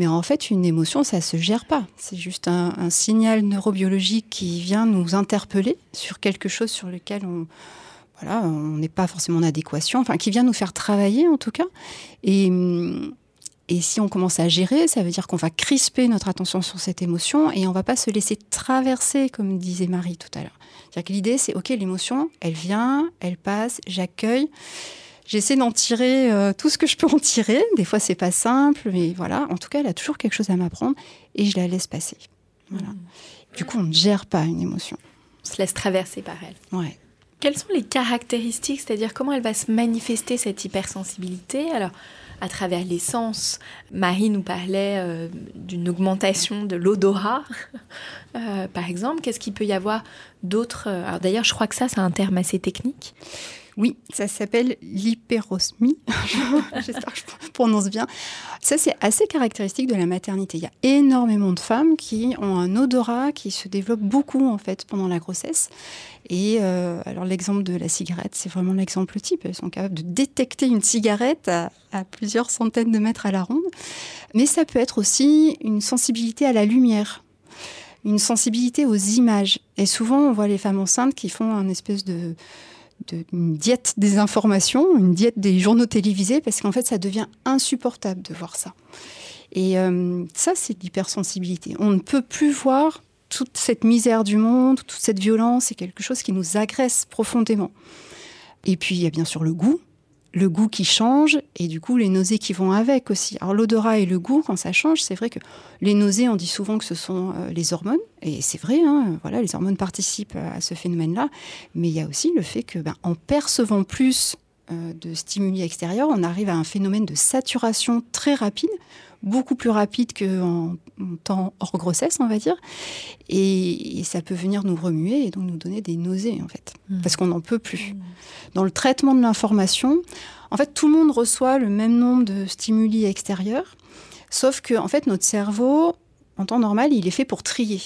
S1: Mais en fait, une émotion, ça se gère pas. C'est juste un, signal neurobiologique qui vient nous interpeller sur quelque chose sur lequel on voilà, on n'est pas forcément en adéquation, enfin, qui vient nous faire travailler en tout cas. Et, et si on commence à gérer, ça veut dire qu'on va crisper notre attention sur cette émotion et on va pas se laisser traverser, comme disait Marie tout à l'heure. C'est-à-dire que l'idée, c'est OK, l'émotion, elle vient, elle passe, j'accueille, J'essaie d'en tirer euh, tout ce que je peux en tirer. Des fois, c'est pas simple, mais voilà. En tout cas, elle a toujours quelque chose à m'apprendre et je la laisse passer. Voilà. Mmh. Du coup, on ne gère pas une émotion.
S7: On se laisse traverser par elle.
S1: Ouais.
S7: Quelles sont les caractéristiques, c'est-à-dire comment elle va se manifester cette hypersensibilité? Alors, à travers les sens. Marie nous parlait euh, d'une augmentation de l'odorat, euh, par exemple. Qu'est-ce qu'il peut y avoir d'autres Alors d'ailleurs, je crois que ça, c'est un terme assez technique.
S1: Oui, ça s'appelle l'hyperosmie. J'espère que je prononce bien. Ça, c'est assez caractéristique de la maternité. Il y a énormément de femmes qui ont un odorat qui se développe beaucoup en fait pendant la grossesse. Et euh, alors l'exemple de la cigarette, c'est vraiment l'exemple type. Elles sont capables de détecter une cigarette à, à, plusieurs centaines de mètres à la ronde. Mais ça peut être aussi une sensibilité à la lumière, une sensibilité aux images. Et souvent, on voit les femmes enceintes qui font un espèce de une diète des informations, une diète des journaux télévisés, parce qu'en fait, ça devient insupportable de voir ça. Et euh, ça, c'est l'hypersensibilité. On ne peut plus voir toute cette misère du monde, toute cette violence, c'est quelque chose qui nous agresse profondément. Et puis, il y a bien sûr le goût le goût qui change et du coup les nausées qui vont avec aussi. Alors l'odorat et le goût, quand ça change, c'est vrai que les nausées, on dit souvent que ce sont euh, les hormones et c'est vrai. Hein, voilà, les hormones participent à ce phénomène-là, mais il y a aussi le fait que, ben, en percevant plus euh, de stimuli extérieurs, on arrive à un phénomène de saturation très rapide beaucoup plus rapide qu'en en temps hors grossesse, on va dire. Et, ça peut venir nous remuer et donc nous donner des nausées, en fait, mmh. parce qu'on n'en peut plus. Mmh. Dans le traitement de l'information, en fait, tout le monde reçoit le même nombre de stimuli extérieurs, sauf que, en fait, notre cerveau, en temps normal, il est fait pour trier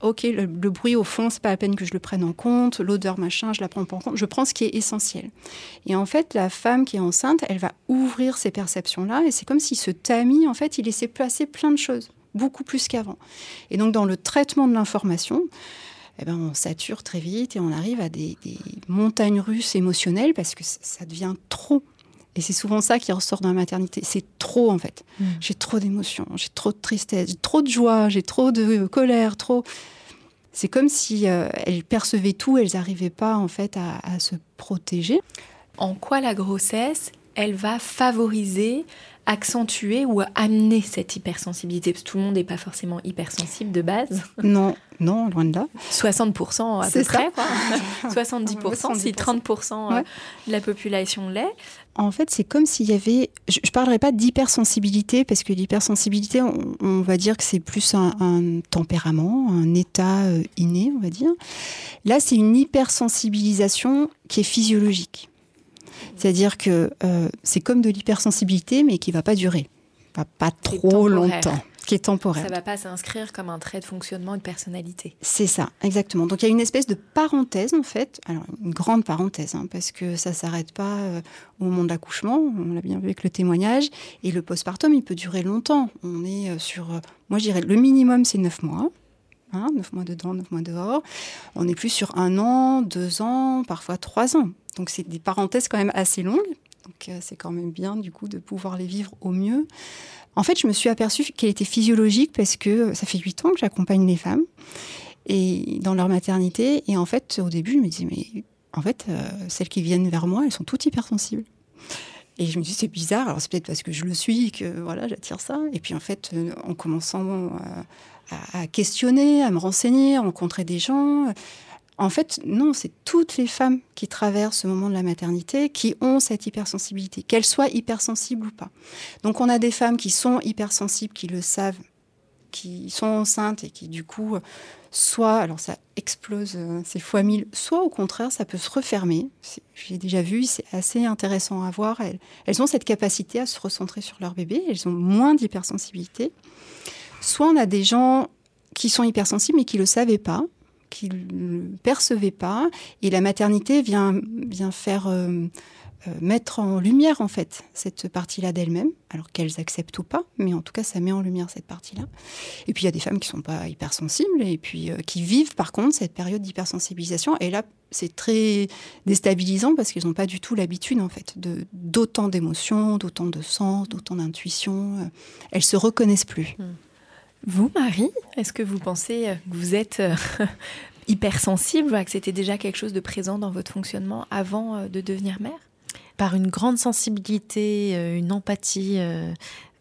S1: ok, le, bruit au fond, c'est pas la peine que je le prenne en compte, l'odeur, machin, je la prends pas en compte. Je prends ce qui est essentiel. Et en fait, la femme qui est enceinte, elle va ouvrir ces perceptions-là, et c'est comme si ce tamis, en fait, il laissait placer plein de choses, beaucoup plus qu'avant. Et donc, dans le traitement de l'information, eh ben, on sature très vite et on arrive à des montagnes russes émotionnelles parce que ça devient trop et c'est souvent ça qui ressort dans la maternité. C'est trop, en fait. Mm. J'ai trop d'émotions, j'ai trop de tristesse, j'ai trop de joie, j'ai trop de colère, trop. C'est comme si euh, elles percevaient tout, elles n'arrivaient pas, en fait, à, se protéger.
S7: En quoi la grossesse, elle va favoriser accentuer ou amener cette hypersensibilité? Parce que tout le monde n'est pas forcément hypersensible de base.
S1: Non, non, loin de là.
S7: 60% à peu près, quoi. 70%, si 30% euh, de la population l'est.
S1: En fait, c'est comme s'il y avait. Je ne parlerai pas d'hypersensibilité, parce que l'hypersensibilité, on, va dire que c'est plus un, tempérament, un état euh, inné, on va dire. Là, c'est une hypersensibilisation qui est physiologique. C'est-à-dire que euh, c'est comme de l'hypersensibilité, mais qui ne va pas durer. Pas, pas trop longtemps qui est temporaire.
S7: Ça ne va pas s'inscrire comme un trait de fonctionnement et de personnalité.
S1: C'est ça, exactement. Donc il y a une espèce de parenthèse en fait, alors une grande parenthèse, hein, parce que ça ne s'arrête pas euh, au moment de l'accouchement, on l'a bien vu avec le témoignage, et le postpartum, il peut durer longtemps. On est euh, sur, euh, moi je dirais, le minimum c'est 9 mois. Hein, 9 mois dedans, 9 mois dehors. On est plus sur un an, deux ans, parfois trois ans. Donc c'est des parenthèses quand même assez longues. Donc c'est quand même bien du coup de pouvoir les vivre au mieux. En fait, je me suis aperçue qu'elle était physiologique parce que ça fait huit ans que j'accompagne les femmes et dans leur maternité. Et en fait, au début, je me disais, mais en fait, euh, celles qui viennent vers moi, elles sont toutes hypersensibles. Et je me dis, c'est bizarre. Alors, c'est peut-être parce que je le suis que voilà, j'attire ça. Et puis, en fait, euh, en commençant euh, à, questionner, à me renseigner, à rencontrer des gens, en fait, non, c'est toutes les femmes qui traversent ce moment de la maternité qui ont cette hypersensibilité, qu'elles soient hypersensibles ou pas. Donc on a des femmes qui sont hypersensibles, qui le savent, qui sont enceintes et qui du coup, soit, alors ça explose euh, ces fois mille, soit au contraire, ça peut se refermer. J'ai déjà vu, c'est assez intéressant à voir. Elles, elles ont cette capacité à se recentrer sur leur bébé, elles ont moins d'hypersensibilité. Soit on a des gens qui sont hypersensibles mais qui ne le savaient pas, qu'ils ne percevaient pas. Et la maternité vient, vient faire euh, euh, mettre en lumière, en fait, cette partie-là d'elle-même, alors qu'elles acceptent ou pas, mais en tout cas, ça met en lumière cette partie-là. Et puis, il y a des femmes qui ne sont pas hypersensibles et puis euh, qui vivent, par contre, cette période d'hypersensibilisation. Et là, c'est très déstabilisant parce qu'ils n'ont pas du tout l'habitude, en fait, de, d'autant d'émotions, d'autant de sens, d'autant d'intuition. Elles se reconnaissent plus. Hmm.
S7: Vous, Marie, est-ce que vous pensez que vous êtes euh, hypersensible, que c'était déjà quelque chose de présent dans votre fonctionnement avant euh, de devenir mère?
S2: Par une grande sensibilité, une empathie,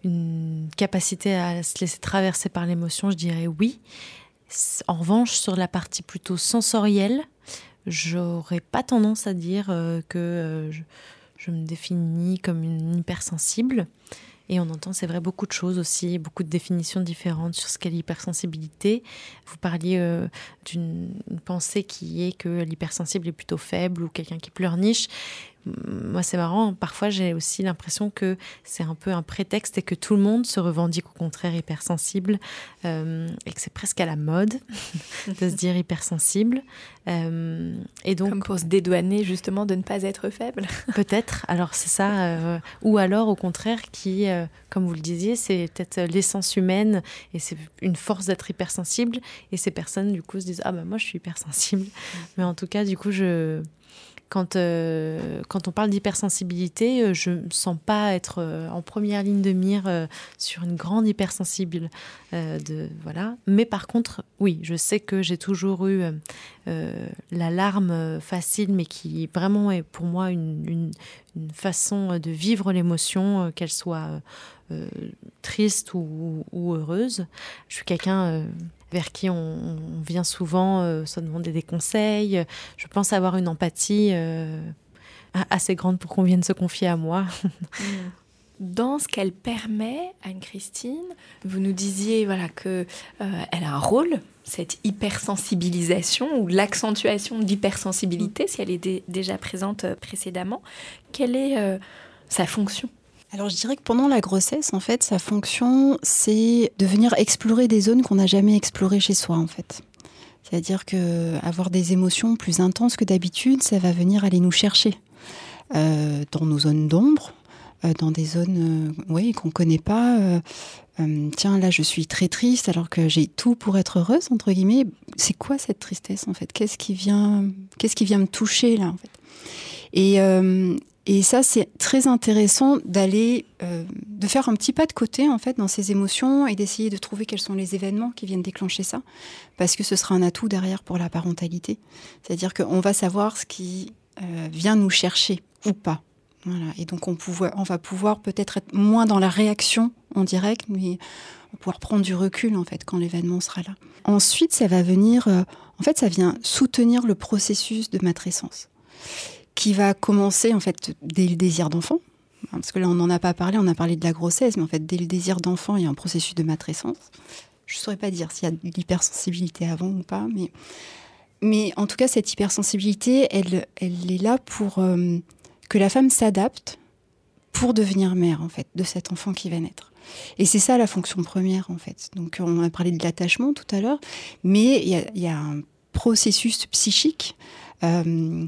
S2: une capacité à se laisser traverser par l'émotion, je dirais oui. En revanche, sur la partie plutôt sensorielle, j'aurais pas tendance à dire euh, que euh, je, me définis comme une hypersensible. Et on entend, c'est vrai, beaucoup de choses aussi, beaucoup de définitions différentes sur ce qu'est l'hypersensibilité. Vous parliez euh, d'une pensée qui est que l'hypersensible est plutôt faible ou quelqu'un qui pleurniche moi, c'est marrant. Parfois, j'ai aussi l'impression que c'est un peu un prétexte et que tout le monde se revendique au contraire hypersensible euh, et que c'est presque à la mode de se dire hypersensible.
S7: Euh, et donc, Comme pour se dédouaner justement de ne pas être faible.
S2: peut-être. Alors, c'est ça. Euh, ou alors, au contraire, qui, comme vous le disiez, c'est peut-être l'essence humaine et c'est une force d'être hypersensible. Et ces personnes, du coup, se disent Ah, ben moi, je suis hypersensible. Mais en tout cas, du coup, je quand, euh, quand on parle d'hypersensibilité, euh, je ne sens pas être euh, en première ligne de mire sur une grande hypersensible. de, voilà. Mais par contre, oui, je sais que j'ai toujours eu la larme facile, mais qui vraiment est pour moi une, une, façon de vivre l'émotion, qu'elle soit triste ou, ou, heureuse. Je suis quelqu'un vers qui on, vient souvent euh, se demander des conseils. Je pense avoir une empathie euh, assez grande pour qu'on vienne se confier à moi.
S7: Dans ce qu'elle permet, Anne-Christine, vous nous disiez voilà que euh, elle a un rôle, cette hypersensibilisation ou l'accentuation d'hypersensibilité, si elle est déjà présente précédemment. Quelle est sa fonction?
S1: Alors je dirais que pendant la grossesse, en fait, sa fonction, c'est de venir explorer des zones qu'on n'a jamais explorées chez soi, en fait. C'est-à-dire que avoir des émotions plus intenses que d'habitude, ça va venir aller nous chercher euh, dans nos zones d'ombre, euh, dans des zones, euh, oui, qu'on connaît pas. tiens, là, je suis très triste alors que j'ai tout pour être heureuse entre guillemets. C'est quoi cette tristesse en fait? Qu'est-ce qui vient, qu'est-ce qui vient me toucher là en fait? Et ça, c'est très intéressant d'aller, euh, de faire un petit pas de côté en fait dans ces émotions et d'essayer de trouver quels sont les événements qui viennent déclencher ça, parce que ce sera un atout derrière pour la parentalité. C'est-à-dire qu'on va savoir ce qui euh, vient nous chercher ou pas. Voilà. Et donc on, on va pouvoir peut-être être moins dans la réaction en direct, mais pouvoir prendre du recul en fait quand l'événement sera là. Ensuite, ça va venir, euh, en fait, ça vient soutenir le processus de matrescence qui va commencer en fait dès le désir d'enfant. Parce que là, on n'en a pas parlé, on a parlé de la grossesse, mais en fait, dès le désir d'enfant, il y a un processus de matrescence. Je ne saurais pas dire s'il y a de l'hypersensibilité avant ou pas, mais, mais en tout cas, cette hypersensibilité, elle, elle est là pour euh, que la femme s'adapte pour devenir mère, en fait, de cet enfant qui va naître. Et c'est ça la fonction première, en fait. Donc, on a parlé de l'attachement tout à l'heure, mais il y, a, un processus psychique. Euh,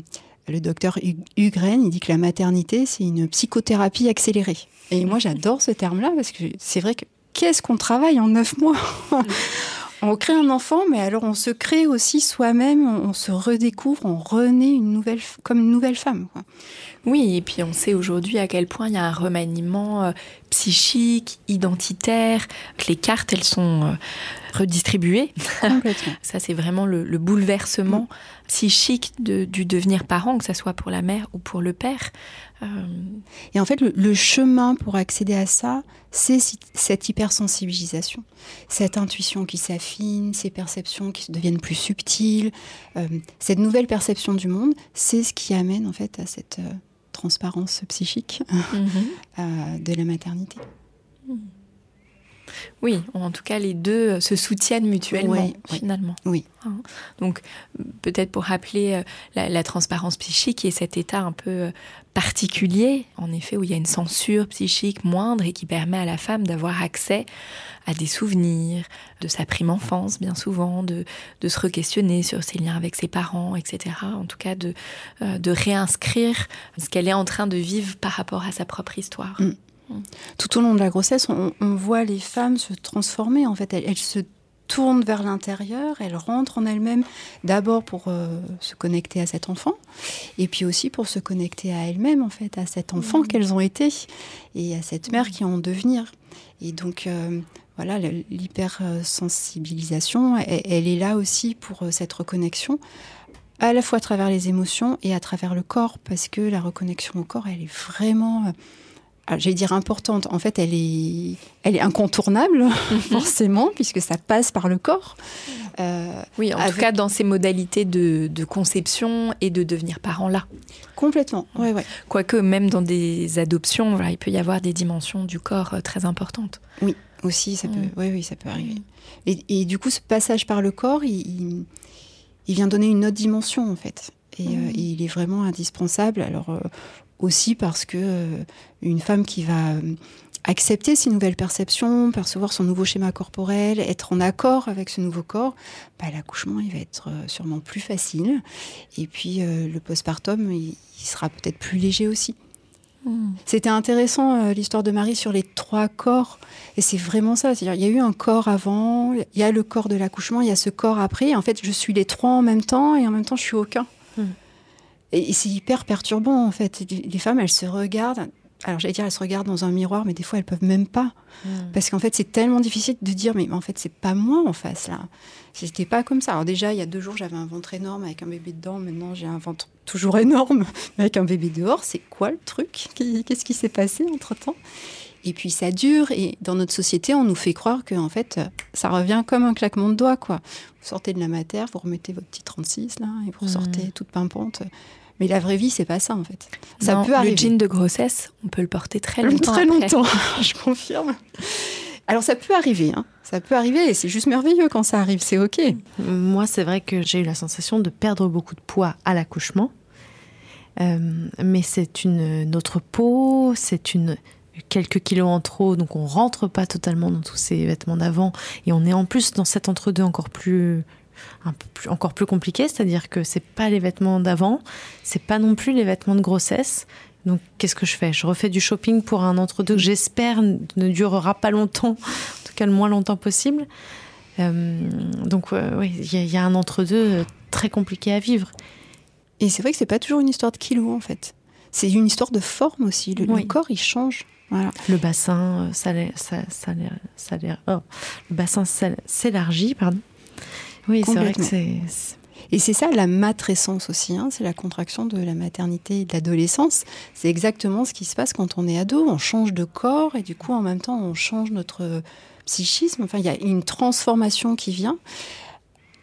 S1: le docteur Hugren, il dit que la maternité, c'est une psychothérapie accélérée. Et moi, j'adore ce terme-là parce que c'est vrai que qu'est-ce qu'on travaille en neuf mois On crée un enfant, mais alors on se crée aussi soi-même, on se redécouvre, on renaît une nouvelle, comme une nouvelle femme.
S7: Oui, et puis on sait aujourd'hui à quel point il y a un remaniement euh, psychique, identitaire, que les cartes, elles sont euh, redistribuées. Ça, c'est vraiment le, bouleversement psychique du devenir parent, que ce soit pour la mère ou pour le père.
S1: Euh, et en fait, le, chemin pour accéder à ça, c'est cette hypersensibilisation, cette intuition qui s'affine, ces perceptions qui deviennent plus subtiles, cette nouvelle perception du monde, c'est ce qui amène en fait à cette transparence psychique mhm. euh, de la maternité.
S7: Oui, en tout cas, les deux se soutiennent mutuellement, finalement.
S1: Oui.
S7: Hein. Donc, peut-être pour rappeler euh, la, transparence psychique et cet état un peu euh, particulier, en effet, où il y a une censure psychique moindre et qui permet à la femme d'avoir accès à des souvenirs de sa prime enfance, bien souvent, de, de se re-questionner sur ses liens avec ses parents, etc. En tout cas, de, euh, de réinscrire ce qu'elle est en train de vivre par rapport à sa propre histoire. Mm.
S1: Tout au long de la grossesse, on, voit les femmes se transformer. En fait, elles, se tournent vers l'intérieur, elles rentrent en elles-mêmes d'abord pour euh, se connecter à cet enfant, et puis aussi pour se connecter à elles-mêmes, en fait, à cet enfant mmh. qu'elles ont été, et à cette mère qui est en devenir. Et donc, euh, voilà, l'hypersensibilisation, elle, elle, est là aussi pour euh, cette reconnexion à la fois à travers les émotions et à travers le corps, parce que la reconnexion au corps, elle est vraiment j'allais dire importante, en fait, elle est, elle est incontournable, forcément, puisque ça passe par le corps.
S7: Euh, oui, en tout cas, dans ces modalités de, conception et de devenir parent là.
S1: Complètement, ouais, ouais.
S7: Quoique, même dans des adoptions, il peut y avoir des dimensions du corps euh, très importantes.
S1: Oui, aussi, ça peut, mm. oui, oui, ça peut arriver. Et, du coup, ce passage par le corps, il, il, vient donner une autre dimension, en fait. Et, mm. euh, il est vraiment indispensable. Alors, aussi parce que euh, une femme qui va euh, accepter ses nouvelles perceptions, percevoir son nouveau schéma corporel, être en accord avec ce nouveau corps, bah, l'accouchement il va être euh, sûrement plus facile. Et puis le postpartum, il, sera peut-être plus léger aussi. Hmm. C'était intéressant l'histoire de Marie sur les trois corps. Et c'est vraiment ça. Il y a eu un corps avant, il y a le corps de l'accouchement, il y a ce corps après. en fait, je suis les trois en même temps et en même temps, je suis aucun. Et c'est hyper perturbant, en fait. Les femmes, elles se regardent. Alors, j'allais dire, elles se regardent dans un miroir, mais des fois, elles peuvent même pas. Hmm. Parce qu'en fait, c'est tellement difficile de dire, mais en fait, c'est pas moi en face, là. C'était pas comme ça. Alors, déjà, il y a deux jours, j'avais un ventre énorme avec un bébé dedans. Maintenant, j'ai un ventre toujours énorme avec un bébé dehors. C'est quoi le truc? Qu'est-ce qui s'est passé entre temps et puis ça dure, et dans notre société, on nous fait croire que en fait, ça revient comme un claquement de doigts, quoi. Vous sortez de la matière, vous remettez votre petit 36 là, et vous sortez hmm. toute pimpante. Mais la vraie vie, c'est pas ça en fait.
S7: Ça peut arriver. Le jean de grossesse, on peut le porter très longtemps.
S1: Très longtemps, je confirme. Alors ça peut arriver, hein. ça peut arriver et c'est juste merveilleux quand ça arrive, c'est ok.
S2: Moi, c'est vrai que j'ai eu la sensation de perdre beaucoup de poids à l'accouchement, euh, mais c'est une autre peau, c'est une quelques kilos en trop, donc on rentre pas totalement dans tous ces vêtements d'avant et on est en plus dans cet entre-deux encore plus un peu plus, encore plus compliqué, c'est-à-dire que c'est pas les vêtements d'avant, c'est pas non plus les vêtements de grossesse. Donc qu'est-ce que je fais? Je refais du shopping pour un entre-deux que j'espère ne durera pas longtemps, en tout cas le moins longtemps possible. Euh, donc oui, il y, a un entre-deux très compliqué à vivre.
S1: Et c'est vrai que c'est pas toujours une histoire de kilos en fait. C'est une histoire de forme aussi. Le, corps il change. Voilà.
S2: Le bassin, ça, ça, ça, ça oh. le bassin s'élargit, pardon. Oui, c'est vrai que c'est.
S1: Et c'est ça la matrescence aussi, hein, c'est la contraction de la maternité et de l'adolescence. C'est exactement ce qui se passe quand on est ado. On change de corps et du coup, en même temps, on change notre psychisme. Enfin, il y a une transformation qui vient.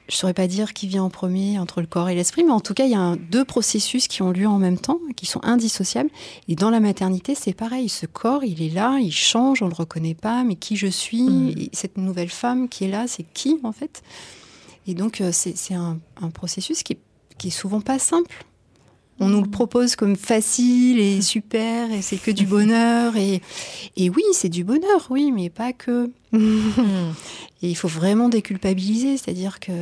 S1: Je ne saurais pas dire qui vient en premier entre le corps et l'esprit, mais en tout cas, il y a deux processus qui ont lieu en même temps, qui sont indissociables. Et dans la maternité, c'est pareil. Ce corps, il est là, il change, on ne le reconnaît pas, mais qui je suis, mmh. cette nouvelle femme qui est là, c'est qui en fait? Et donc, euh, c'est un, processus qui, qui est souvent pas simple. On nous le propose comme facile et super, et c'est que du bonheur. Et, et oui, c'est du bonheur, oui, mais pas que. et il faut vraiment déculpabiliser, c'est-à-dire que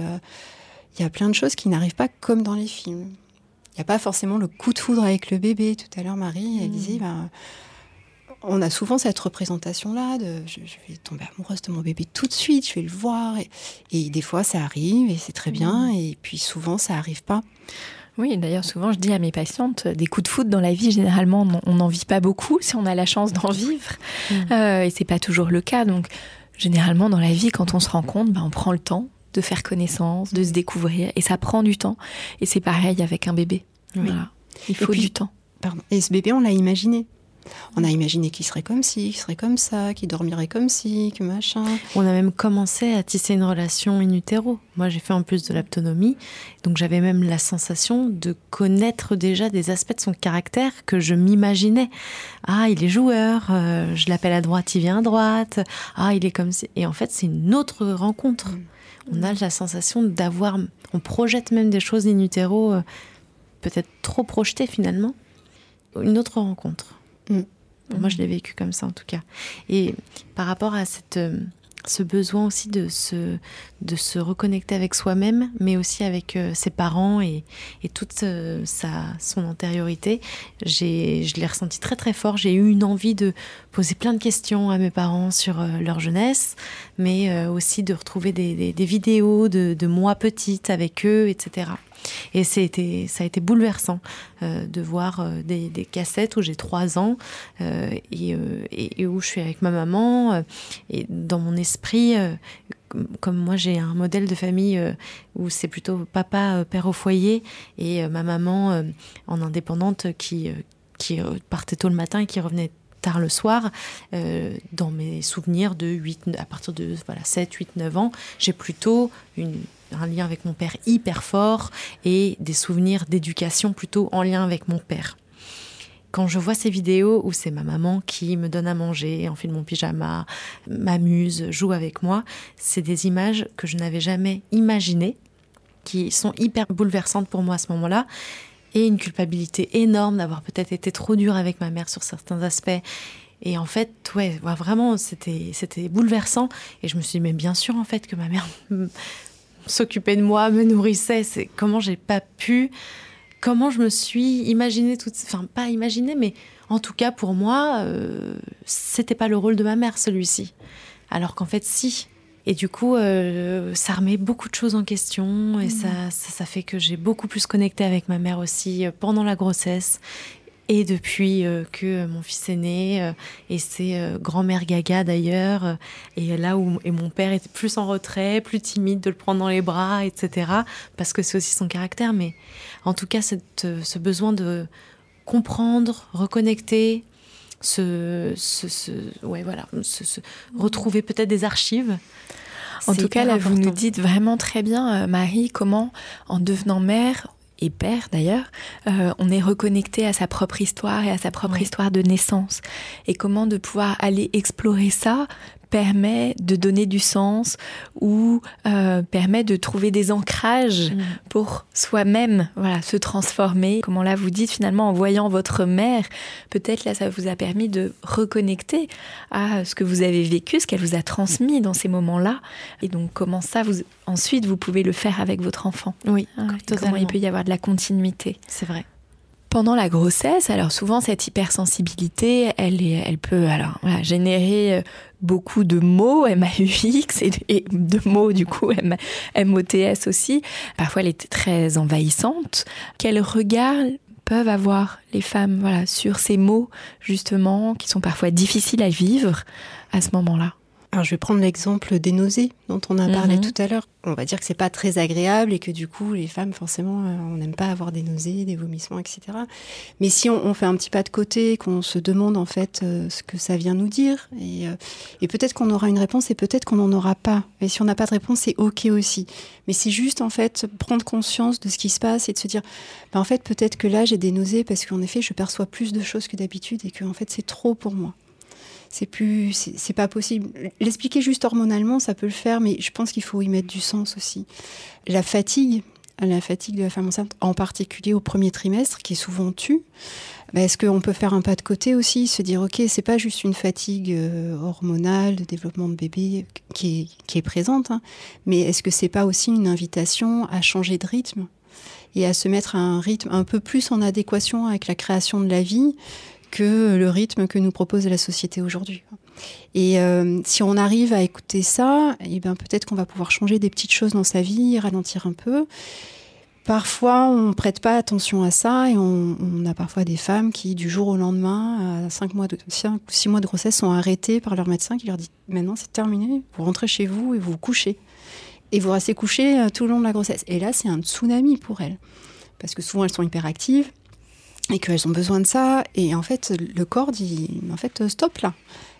S1: il y a plein de choses qui n'arrivent pas comme dans les films. Il n'y a pas forcément le coup de foudre avec le bébé. Tout à l'heure, Marie, elle mm. disait, ben, on a souvent cette représentation-là de je, vais tomber amoureuse de mon bébé tout de suite, je vais le voir. Et, des fois, ça arrive et c'est très bien. Mmh. Et puis souvent, ça n'arrive pas.
S7: Oui, d'ailleurs, souvent, je dis à mes patientes, des coups de foudre dans la vie, généralement, on n'en vit pas beaucoup si on a la chance d'en vivre. Mmh. Euh, et c'est pas toujours le cas. Donc, généralement, dans la vie, quand on se rencontre, ben, on prend le temps de faire connaissance, de se découvrir. Et ça prend du temps. Et c'est pareil avec un bébé. Voilà. Il faut du temps.
S1: Pardon. Et ce bébé, on l'a imaginé. On a imaginé qu'il serait comme ci, qu'il serait comme ça, qu'il dormirait comme ci, que machin.
S2: On a même commencé à tisser une relation in utero. Moi, j'ai fait en plus de l'autonomie, donc j'avais même la sensation de connaître déjà des aspects de son caractère que je m'imaginais. Ah, il est joueur, euh, je l'appelle à droite, il vient à droite. Ah, il est comme ça. Et en fait, c'est une autre rencontre. Mm. On a la sensation d'avoir, on projette même des choses in utero, euh, peut-être trop projetées finalement. Une autre rencontre. Mm. Moi, je l'ai vécu comme ça, en tout cas. Et par rapport à cette, euh, ce besoin aussi de se, de se reconnecter avec soi-même, mais aussi avec euh, ses parents et, et toute euh, sa, son antériorité, je l'ai ressenti très très fort. J'ai eu une envie de poser plein de questions à mes parents sur leur jeunesse, mais aussi de retrouver des, vidéos de, moi petite avec eux, etc. Et c'était, ça a été bouleversant euh, de voir euh, des, cassettes où j'ai trois ans euh, et, où je suis avec ma maman. et dans mon esprit, comme moi j'ai un modèle de famille où c'est plutôt papa père au foyer et ma maman en indépendante qui qui partait tôt le matin et qui revenait tard le soir, dans mes souvenirs de 8, à partir de voilà, 7, 8, 9 ans, j'ai plutôt un lien avec mon père hyper fort et des souvenirs d'éducation plutôt en lien avec mon père. Quand je vois ces vidéos où c'est ma maman qui me donne à manger, enfile mon pyjama, m'amuse, joue avec moi, c'est des images que je n'avais jamais imaginées, qui sont hyper bouleversantes pour moi à ce moment-là et une culpabilité énorme d'avoir peut-être été trop dure avec ma mère sur certains aspects. Et en fait, ouais, vraiment, c'était, c'était bouleversant. Et je me suis dit, mais bien sûr, en fait, que ma mère s'occupait de moi, me nourrissait. C'est comment j'ai pas pu, comment je me suis imaginé toute, enfin pas imaginé, mais en tout cas pour moi, euh, c'était pas le rôle de ma mère celui-ci. Alors qu'en fait, si. Et du coup, euh, ça remet beaucoup de choses en question et mmh. ça, ça, ça, fait que j'ai beaucoup plus connecté avec ma mère aussi euh, pendant la grossesse et depuis euh, que mon fils est né, euh, et c'est grand-mère Gaga d'ailleurs, et là où et mon père était plus en retrait, plus timide de le prendre dans les bras, etc. Parce que c'est aussi son caractère, mais en tout cas, cette, ce besoin de comprendre, reconnecter, se, se, ouais, voilà, se, retrouver peut-être des archives.
S7: En tout cas, là, vous nous dites vraiment très bien, Marie, comment, en devenant mère, et père d'ailleurs, euh, on est reconnecté à sa propre histoire et à sa propre histoire de naissance. Et comment de pouvoir aller explorer ça permet de donner du sens ou euh, permet de trouver des ancrages mm. pour soi-même, voilà, se transformer. Comment là vous dites finalement en voyant votre mère, peut-être là ça vous a permis de reconnecter à ce que vous avez vécu, ce qu'elle vous a transmis dans ces moments-là, et donc comment ça vous ensuite vous pouvez le faire avec votre enfant.
S2: Oui,
S7: ah, comment il peut y avoir de la continuité.
S2: C'est vrai
S7: pendant la grossesse, alors souvent cette hypersensibilité, elle, est, elle peut alors générer euh, beaucoup de mots, M-A-U-X, et, de mots du coup, M-O-T-S aussi. Parfois elle est très envahissante. Quel regard peuvent avoir les femmes voilà, sur ces mots justement qui sont parfois difficiles à vivre à ce moment-là?
S1: Alors, je vais prendre l'exemple des nausées dont on a parlé mhm. tout à l'heure. On va dire que c'est pas très agréable et que du coup, les femmes, forcément, euh, on n'aime pas avoir des nausées, des vomissements, etc. Mais si on, fait un petit pas de côté, qu'on se demande en fait euh, ce que ça vient nous dire, et, euh, et peut-être qu'on aura une réponse et peut-être qu'on n'en aura pas. Et si on n'a pas de réponse, c'est ok aussi. Mais c'est juste en fait prendre conscience de ce qui se passe et de se dire, ben, en fait, peut-être que là j'ai des nausées parce qu'en effet, je perçois plus de choses que d'habitude et que en fait c'est trop pour moi c'est plus, c'est pas possible. L'expliquer juste hormonalement, ça peut le faire, mais je pense qu'il faut y mettre du sens aussi. La fatigue, la fatigue de la femme enceinte, en particulier au premier trimestre, qui est souvent tue. Bah, est-ce qu'on peut faire un pas de côté aussi, se dire ok, c'est pas juste une fatigue euh, hormonale de développement de bébé qui est, présente, hein, mais est-ce que c'est pas aussi une invitation à changer de rythme et à se mettre à un rythme un peu plus en adéquation avec la création de la vie que le rythme que nous propose la société aujourd'hui. Et euh, si on arrive à écouter ça, eh ben peut-être qu'on va pouvoir changer des petites choses dans sa vie, ralentir un peu. Parfois, on ne prête pas attention à ça et on, a parfois des femmes qui, du jour au lendemain, à 5 mois de, 5 ou 6 mois de grossesse, sont arrêtées par leur médecin qui leur dit maintenant c'est terminé, vous rentrez chez vous et vous vous couchez. Et vous restez couché euh, tout le long de la grossesse. Et là, c'est un tsunami pour elles. Parce que souvent, elles sont hyperactives, et qu'elles ont besoin de ça. Et en fait, le corps dit, en fait, stop là.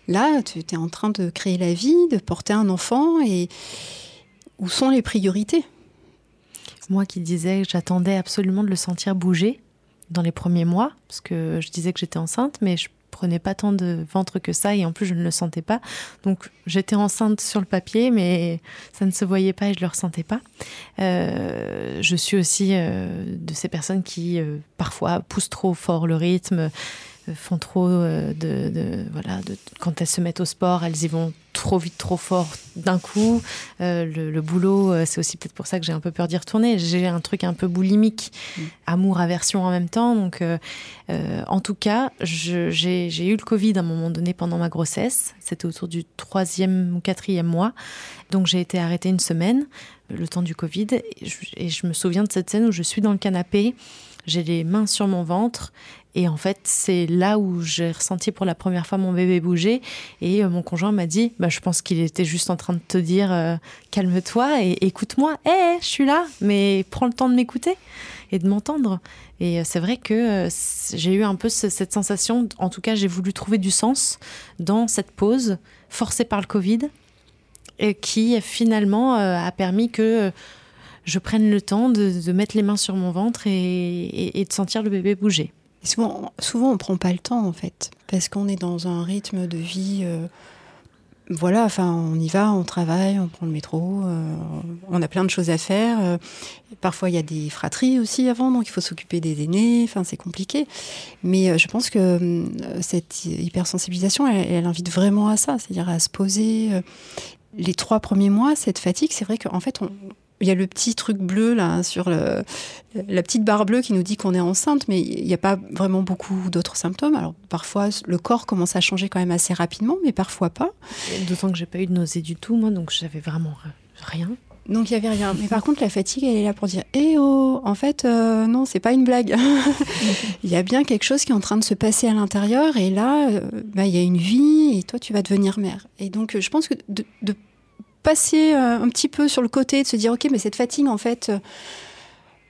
S1: Là, tu es en train de créer la vie, de porter un enfant, et où sont les priorités?
S2: Moi qui disais que j'attendais absolument de le sentir bouger dans les premiers mois, parce que je disais que j'étais enceinte, mais je prenais pas tant de ventre que ça et en plus je ne le sentais pas. Donc j'étais enceinte sur le papier, mais ça ne se voyait pas et je le ressentais pas. Euh, je suis aussi euh, de ces personnes qui euh, parfois poussent trop fort le rythme font trop euh, de, voilà de, quand elles se mettent au sport elles y vont trop vite trop fort d'un coup. Euh, le, boulot euh, c'est aussi peut-être pour ça que j'ai un peu peur d'y retourner. J'ai un truc un peu boulimique mm. amour aversion en même temps. Donc en tout cas j'ai eu le covid à un moment donné pendant ma grossesse. C'était autour du troisième ou quatrième mois. Donc j'ai été arrêtée une semaine le temps du covid. Et je, et je me souviens de cette scène où je suis dans le canapé. J'ai les mains sur mon ventre Et en fait, c'est là où j'ai ressenti pour la première fois mon bébé bouger. Et euh, mon conjoint m'a dit, bah, je pense qu'il était juste en train de te dire, euh, calme-toi et écoute-moi. Hé, je suis là, mais prends le temps de m'écouter et de m'entendre. Et euh, c'est vrai que j'ai eu un peu cette sensation, en tout cas, j'ai voulu trouver du sens dans cette pause forcée par le Covid, qui finalement a permis que je prenne le temps de, mettre les mains sur mon ventre et de sentir le bébé bouger.
S1: Souvent, on ne prend pas le temps, en fait, parce qu'on est dans un rythme de vie. Euh, voilà, enfin, on y va, on travaille, on prend le métro, euh, on a plein de choses à faire. Euh, parfois, il y a des fratries aussi avant, donc il faut s'occuper des aînés, c'est compliqué. Mais je pense que cette hypersensibilisation, elle, elle, invite vraiment à ça, c'est-à-dire à se poser. les trois premiers mois, cette fatigue, c'est vrai qu'en fait, on, il y a le petit truc bleu là sur le, la petite barre bleue qui nous dit qu'on est enceinte, mais il n'y a pas vraiment beaucoup d'autres symptômes. Alors parfois le corps commence à changer quand même assez rapidement, mais parfois pas.
S2: D'autant que j'ai pas eu de nausée du tout moi, donc j'avais vraiment rien.
S1: Donc il y avait rien. Mais par contre la fatigue elle est là pour dire eh oh en fait euh, non c'est pas une blague. il y a bien quelque chose qui est en train de se passer à l'intérieur et là euh, bah, il y a une vie et toi tu vas devenir mère. Et donc je pense que de, de passer euh, un petit peu sur le côté, de se dire ok, mais cette fatigue en fait. Euh,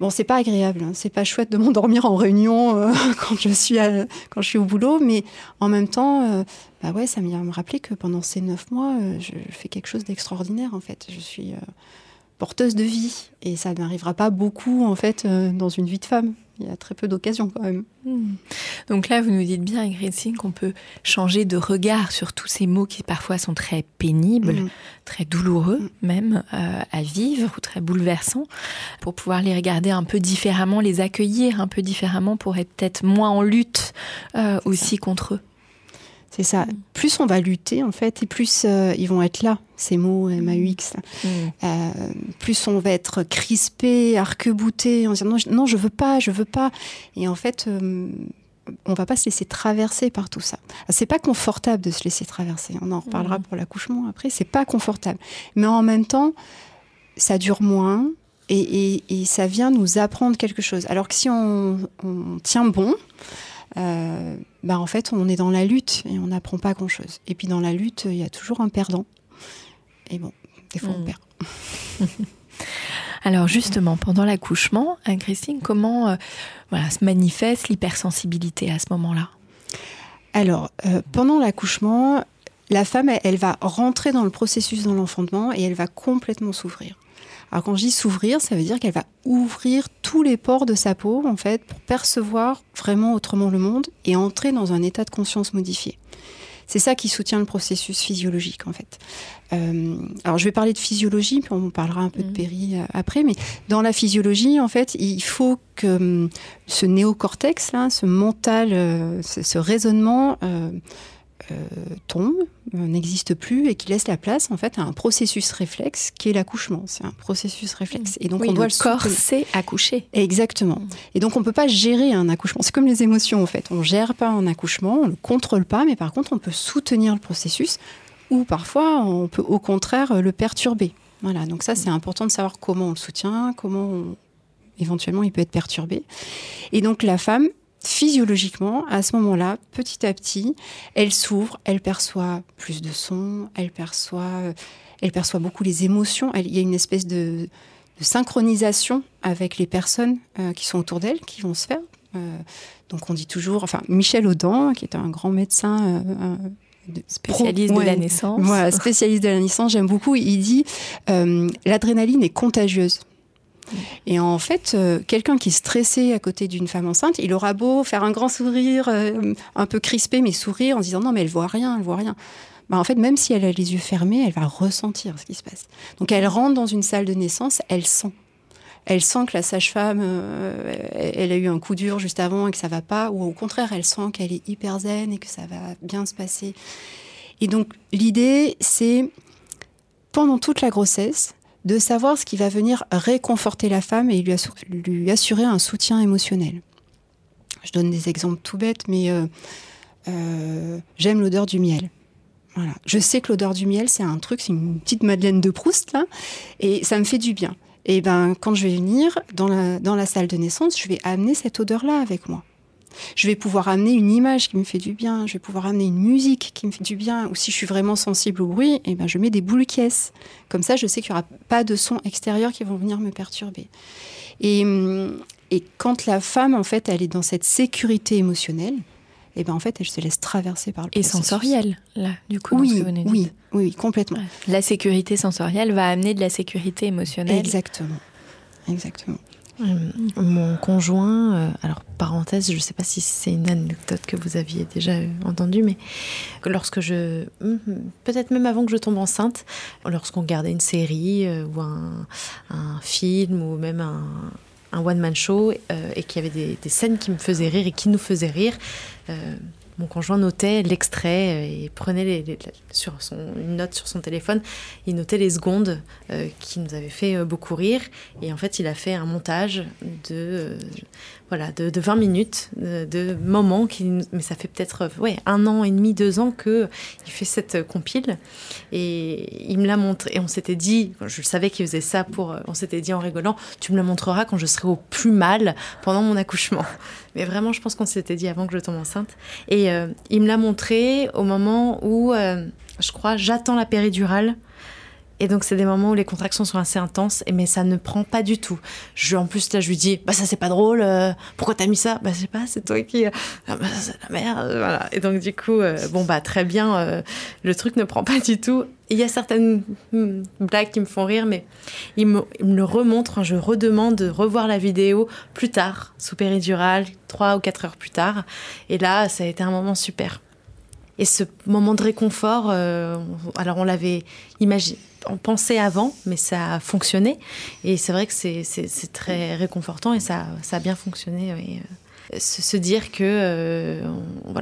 S1: bon, c'est pas agréable, hein. c'est pas chouette de m'endormir en réunion euh, quand je suis quand je suis au boulot, mais en même temps, bah ouais, ça vient me rappeler que pendant ces neuf mois, je, fais quelque chose d'extraordinaire en fait. Je suis porteuse de vie et ça n'arrivera pas beaucoup en fait dans une vie de femme il y a très peu d'occasions quand même. Hmm.
S7: Donc là, vous nous dites bien, Ingrid qu'on peut changer de regard sur tous ces mots qui parfois sont très pénibles, hmm. très douloureux hmm. même euh, à vivre ou très bouleversants, pour pouvoir les regarder un peu différemment, les accueillir un peu différemment pour être peut-être moins en lutte euh, aussi contre eux.
S1: C'est ça. Plus on va lutter, en fait, et plus euh, ils vont être là, ces mots MAUX. Mm. Euh, plus on va être crispé, arc-bouté, en disant non, non, je veux pas, je veux pas. Et en fait, euh, on va pas se laisser traverser par tout ça. C'est pas confortable de se laisser traverser. On en reparlera mm. pour l'accouchement après. C'est pas confortable. Mais en même temps, ça dure moins. Et, ça vient nous apprendre quelque chose. Alors que si on, on tient bon, euh, bah en fait, on est dans la lutte et on n'apprend pas grand-chose. Et puis dans la lutte, il y a toujours un perdant. Et bon, des fois, on hmm. perd.
S7: Alors justement, pendant l'accouchement, hein, Christine, comment euh, voilà, se manifeste l'hypersensibilité à ce moment-là?
S1: Alors, euh, pendant l'accouchement, la femme, elle, va rentrer dans le processus de l'enfantement et elle va complètement s'ouvrir. Alors quand je dis s'ouvrir, ça veut dire qu'elle va ouvrir tous les pores de sa peau, en fait, pour percevoir vraiment autrement le monde et entrer dans un état de conscience modifié. C'est ça qui soutient le processus physiologique, en fait. Euh, alors, je vais parler de physiologie, puis on parlera un peu de mmh. péri euh, après, mais dans la physiologie, en fait, il faut que hum, ce néocortex, là, ce mental, euh, ce, raisonnement, euh, tombe, euh, n'existe plus et qui laisse la place en fait à un processus réflexe qui est l'accouchement. C'est un processus réflexe.
S7: Et donc on doit le corps c'est accoucher.
S1: Exactement. Et donc on peut pas gérer un accouchement. C'est comme les émotions en fait. On gère pas un accouchement, on le contrôle pas, mais par contre on peut soutenir le processus ou parfois on peut au contraire le perturber. Voilà. Donc ça c'est important de savoir comment on le soutient, comment éventuellement il peut être perturbé. Et donc la femme physiologiquement, à ce moment-là, petit à petit, elle s'ouvre, elle perçoit plus de sons, elle perçoit, euh, elle perçoit beaucoup les émotions. il y a une espèce de, synchronisation avec les personnes euh, qui sont autour d'elle, qui vont se faire. Euh, donc on dit toujours, enfin Michel Audin, qui est un grand médecin.
S7: spécialiste de la naissance.
S1: Voilà, spécialiste de la naissance, j'aime beaucoup. Il dit l'adrénaline est contagieuse. Et en fait, euh, quelqu'un qui est stressé à côté d'une femme enceinte, il aura beau faire un grand sourire, euh, un peu crispé, mais sourire en disant non, mais elle voit rien, elle voit rien. Bah, en fait, même si elle a les yeux fermés, elle va ressentir ce qui se passe. Donc elle rentre dans une salle de naissance, elle sent. Elle sent que la sage-femme, euh, elle a eu un coup dur juste avant et que ça va pas, ou au contraire, elle sent qu'elle est hyper zen et que ça va bien se passer. Et donc l'idée, c'est pendant toute la grossesse, de savoir ce qui va venir réconforter la femme et lui, assurer un soutien émotionnel. Je donne des exemples tout bêtes, mais euh, euh, j'aime l'odeur du miel. Voilà. Je sais que l'odeur du miel, c'est un truc, c'est une petite Madeleine de Proust, là, et ça me fait du bien. Et ben, quand je vais venir dans la, dans la salle de naissance, je vais amener cette odeur-là avec moi. Je vais pouvoir amener une image qui me fait du bien, je vais pouvoir amener une musique qui me fait du bien, ou si je suis vraiment sensible au bruit, eh ben je mets des boules caisses. Comme ça, je sais qu'il n'y aura pas de sons extérieurs qui vont venir me perturber. Et, et quand la femme, en fait, elle est dans cette sécurité émotionnelle, eh ben en fait, elle se laisse traverser par le
S7: Et sensorielle, là, du coup.
S1: Oui, oui, oui, complètement.
S7: La sécurité sensorielle va amener de la sécurité émotionnelle.
S1: Exactement, exactement.
S2: Euh, mon conjoint, euh, alors parenthèse, je ne sais pas si c'est une anecdote que vous aviez déjà entendue, mais lorsque je, hmm, peut-être même avant que je tombe enceinte, lorsqu'on regardait une série euh, ou un, film ou même un, one-man show et qu'il y avait des, scènes qui me faisaient rire et qui nous faisaient rire, mon conjoint notait l'extrait euh, et prenait une note sur son téléphone. Il notait les secondes euh, qui nous avaient fait euh, beaucoup rire. Et en fait, il a fait un montage de voilà, de, 20 minutes, de, moments, qui, mais ça fait peut-être ouais, un an et demi, deux ans qu'il fait cette compile. Et il me l'a montré. Et on s'était dit, je savais qu'il faisait ça pour. On s'était dit en rigolant, tu me la montreras quand je serai au plus mal pendant mon accouchement. Mais vraiment, je pense qu'on s'était dit avant que je tombe enceinte. Et euh, il me l'a montré au moment où, euh, je crois, j'attends la péridurale et donc, c'est des moments où les contractions sont assez intenses, mais ça ne prend pas du tout. Je, en plus, là, je lui dis, bah, ça, c'est pas drôle, euh, pourquoi t'as mis ça Bah, je sais pas, c'est toi qui. Ah, bah, c'est la merde, voilà. Et donc, du coup, euh, bon, bah, très bien, euh, le truc ne prend pas du tout. Il y a certaines hmm, blagues qui me font rire, mais il me, le remontre, je redemande de revoir la vidéo plus tard, sous péridurale, trois ou quatre heures plus tard. Et là, ça a été un moment super. Et ce moment de réconfort, alors on l'avait imaginé on pensait avant, mais ça a fonctionné. Et c'est vrai que c'est très réconfortant et ça, a bien fonctionné. Se, dire que euh,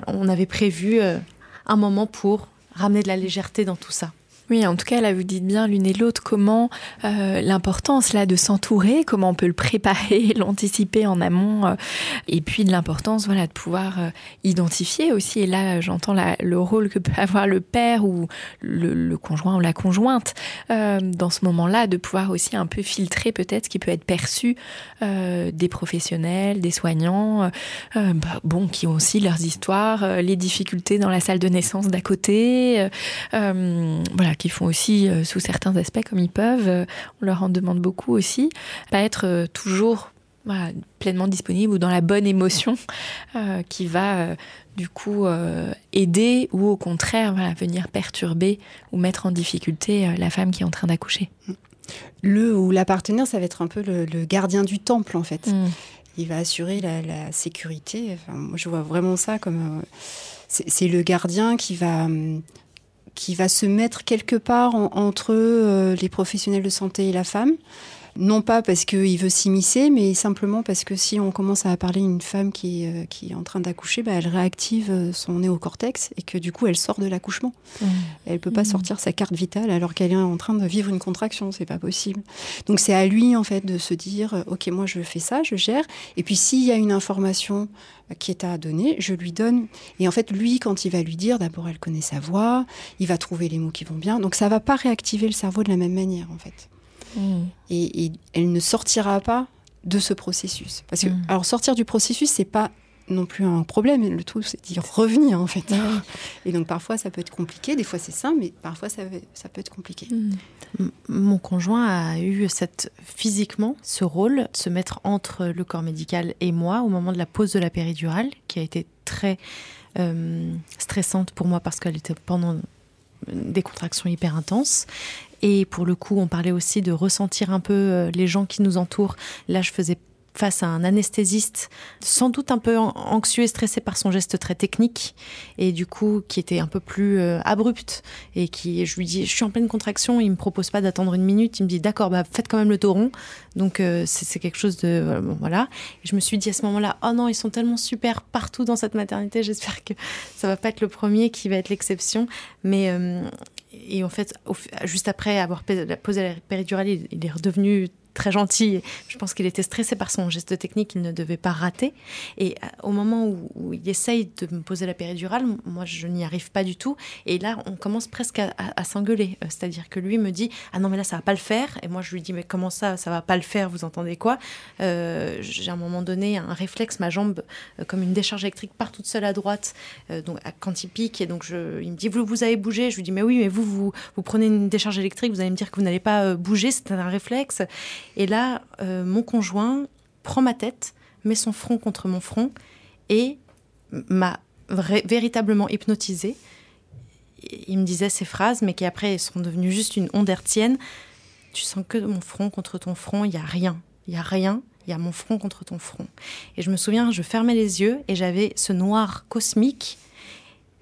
S2: on, avait prévu euh, un moment pour ramener de la légèreté dans tout ça.
S7: Oui, en tout cas, là, vous dites bien l'une et l'autre comment euh, l'importance là de s'entourer, comment on peut le préparer, l'anticiper en amont, euh, et puis de l'importance, voilà, de pouvoir euh, identifier aussi. Et là, j'entends le rôle que peut avoir le père ou le, conjoint ou la conjointe dans ce moment-là, de pouvoir aussi un peu filtrer peut-être ce qui peut être perçu des professionnels, des soignants, bah, bon, qui ont aussi leurs histoires, les difficultés dans la salle de naissance d'à côté, voilà qui font aussi euh, sous certains aspects comme ils peuvent. Euh, on leur en demande beaucoup aussi. Pas être euh, toujours pleinement disponible ou dans la bonne émotion qui va du coup aider ou au contraire venir perturber ou mettre en difficulté la femme qui est en train d'accoucher.
S1: Le ou la partenaire, ça va être un peu le, gardien du temple en fait. Mm. Il va assurer la, sécurité. moi, je vois vraiment ça comme c'est le gardien qui va hum, qui va se mettre quelque part entre euh, les professionnels de santé et la femme. Non pas parce qu'il veut s'immiscer, mais simplement parce que si on commence à parler d'une femme qui, euh, qui est en train d'accoucher, bah, elle réactive euh, son néocortex et que du coup elle sort de l'accouchement. Elle mmh. Elle peut pas mmh. sortir sa carte vitale alors qu'elle est en train de vivre une contraction, c'est pas possible. Donc c'est à lui en fait de se dire ok moi je fais ça, je gère. Et puis s'il y a une information qui est à donner, je lui donne. Et en fait, lui, quand il va lui dire, d'abord, elle connaît sa voix, il va trouver les mots qui vont bien. Donc, ça va pas réactiver le cerveau de la même manière, en fait. Mm. Et, elle ne sortira pas de ce processus. Parce que, mm. alors, sortir du processus, c'est pas non plus un problème. Le tout, c'est d'y revenir, en fait. Et donc, parfois, ça peut être compliqué. Des fois, c'est simple, mais parfois, ça, ça peut être compliqué.
S2: Mm. Mon conjoint a eu cette, physiquement ce rôle se mettre entre le corps médical et moi au moment de la pause de la péridurale, qui a été très euh, stressante pour moi parce qu'elle était pendant des contractions hyper intenses. Et pour le coup, on parlait aussi de ressentir un peu euh, les gens qui nous entourent. Là, je faisais face à un anesthésiste, sans doute un peu anxieux et stressé par son geste très technique, et du coup qui était un peu plus euh, abrupt, et qui, je lui dis, je suis en pleine contraction, il me propose pas d'attendre une minute, il me dit, d'accord, bah faites quand même le tauron, donc euh, c'est quelque chose de, voilà. Et je me suis dit à ce moment-là, oh non, ils sont tellement super partout dans cette maternité, j'espère que ça va pas être le premier qui va être l'exception, mais et en fait, juste après avoir posé la péridurale, il est redevenu très gentil. Je pense qu'il était stressé par son geste technique, il ne devait pas rater. Et euh, au moment où, il essaye de me poser la péridurale, moi, je n'y arrive pas du tout. Et là, on commence presque à, s'engueuler. Euh, c'est-à-dire que lui me dit Ah non, mais là, ça va pas le faire. Et moi, je lui dis Mais comment ça, ça va pas le faire? Vous entendez quoi? Euh, J'ai à un moment donné un réflexe, ma jambe, comme une décharge électrique, part toute seule à droite. donc, quand il pique, et donc je, il me dit Vous, vous avez bougé? Je lui dis Mais oui, mais vous, vous, vous prenez une décharge électrique, vous allez me dire que vous n'allez pas bouger. C'est un réflexe. Et là, euh, mon conjoint prend ma tête, met son front contre mon front et m'a véritablement hypnotisée. Il me disait ces phrases, mais qui après sont devenues juste une onde. Tu sens que mon front contre ton front, il n'y a rien. Il n'y a rien, il y a mon front contre ton front. Et je me souviens, je fermais les yeux et j'avais ce noir cosmique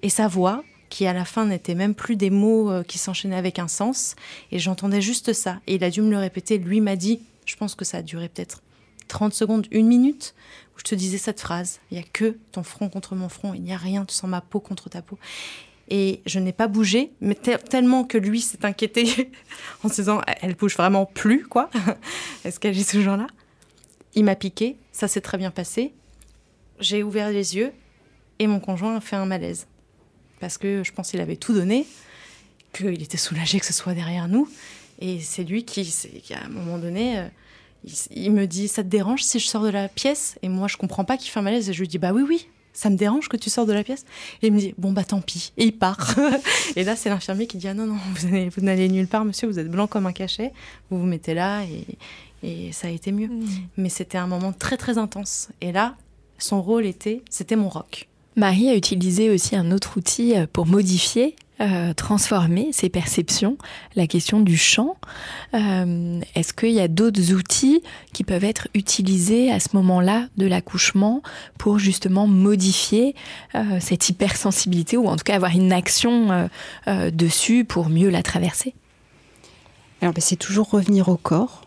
S2: et sa voix qui à la fin n'était même plus des mots euh, qui s'enchaînaient avec un sens. Et j'entendais juste ça. Et il a dû me le répéter. Lui m'a dit, je pense que ça a duré peut-être 30 secondes, une minute, où je te disais cette phrase. Il n'y a que ton front contre mon front. Il n'y a rien. Tu sens ma peau contre ta peau. Et je n'ai pas bougé, mais tellement que lui s'est inquiété en se disant, elle bouge vraiment plus, quoi. Est-ce qu'elle est toujours là Il m'a piqué, ça s'est très bien passé. J'ai ouvert les yeux et mon conjoint a fait un malaise parce que je pense qu'il avait tout donné, qu'il était soulagé que ce soit derrière nous. Et c'est lui qui, à un moment donné, euh, il, me dit Ça te dérange si je sors de la pièce? Et moi, je comprends pas qu'il fait un malaise. Et je lui dis Bah oui, oui, ça me dérange que tu sors de la pièce Et il me dit Bon, bah tant pis. Et il part. et là, c'est l'infirmier qui dit Ah non, non, vous n'allez nulle part, monsieur, vous êtes blanc comme un cachet. Vous vous mettez là et, et ça a été mieux. Mmh. Mais c'était un moment très, très intense. Et là, son rôle était C'était mon rock.
S7: Marie a utilisé aussi un autre outil euh, pour modifier, euh, transformer ses perceptions, la question du chant. Euh, est-ce qu'il y a d'autres outils qui peuvent être utilisés à ce moment-là de l'accouchement pour justement modifier cette hypersensibilité ou en tout cas avoir une action dessus pour mieux la traverser?
S1: Alors ben, c'est toujours revenir au corps.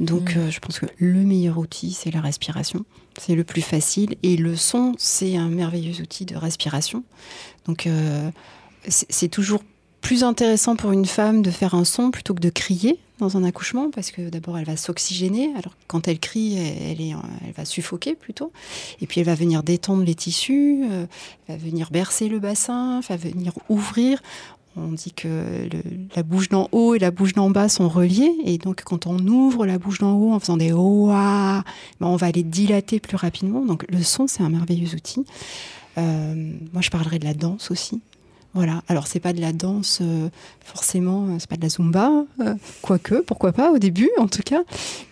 S1: Donc mm. je pense que le meilleur outil, c'est la respiration. C'est le plus facile. Et le son, c'est un merveilleux outil de respiration. Donc, euh, c'est toujours plus intéressant pour une femme de faire un son plutôt que de crier dans un accouchement parce que d'abord elle va s'oxygéner alors quand elle crie elle, est, elle va suffoquer plutôt et puis elle va venir détendre les tissus euh, elle va venir bercer le bassin elle va venir ouvrir on dit que la bouche d'en haut et la bouche d'en bas sont reliées. Et donc, quand on ouvre la bouche d'en haut en faisant des ouah, ben on va les dilater plus rapidement. Donc, le son, c'est un merveilleux outil. Euh, moi, je parlerai de la danse aussi. Voilà. Alors, c'est pas de la danse euh, forcément, euh, c'est pas de la zumba, quoique, pourquoi pas au début en tout cas.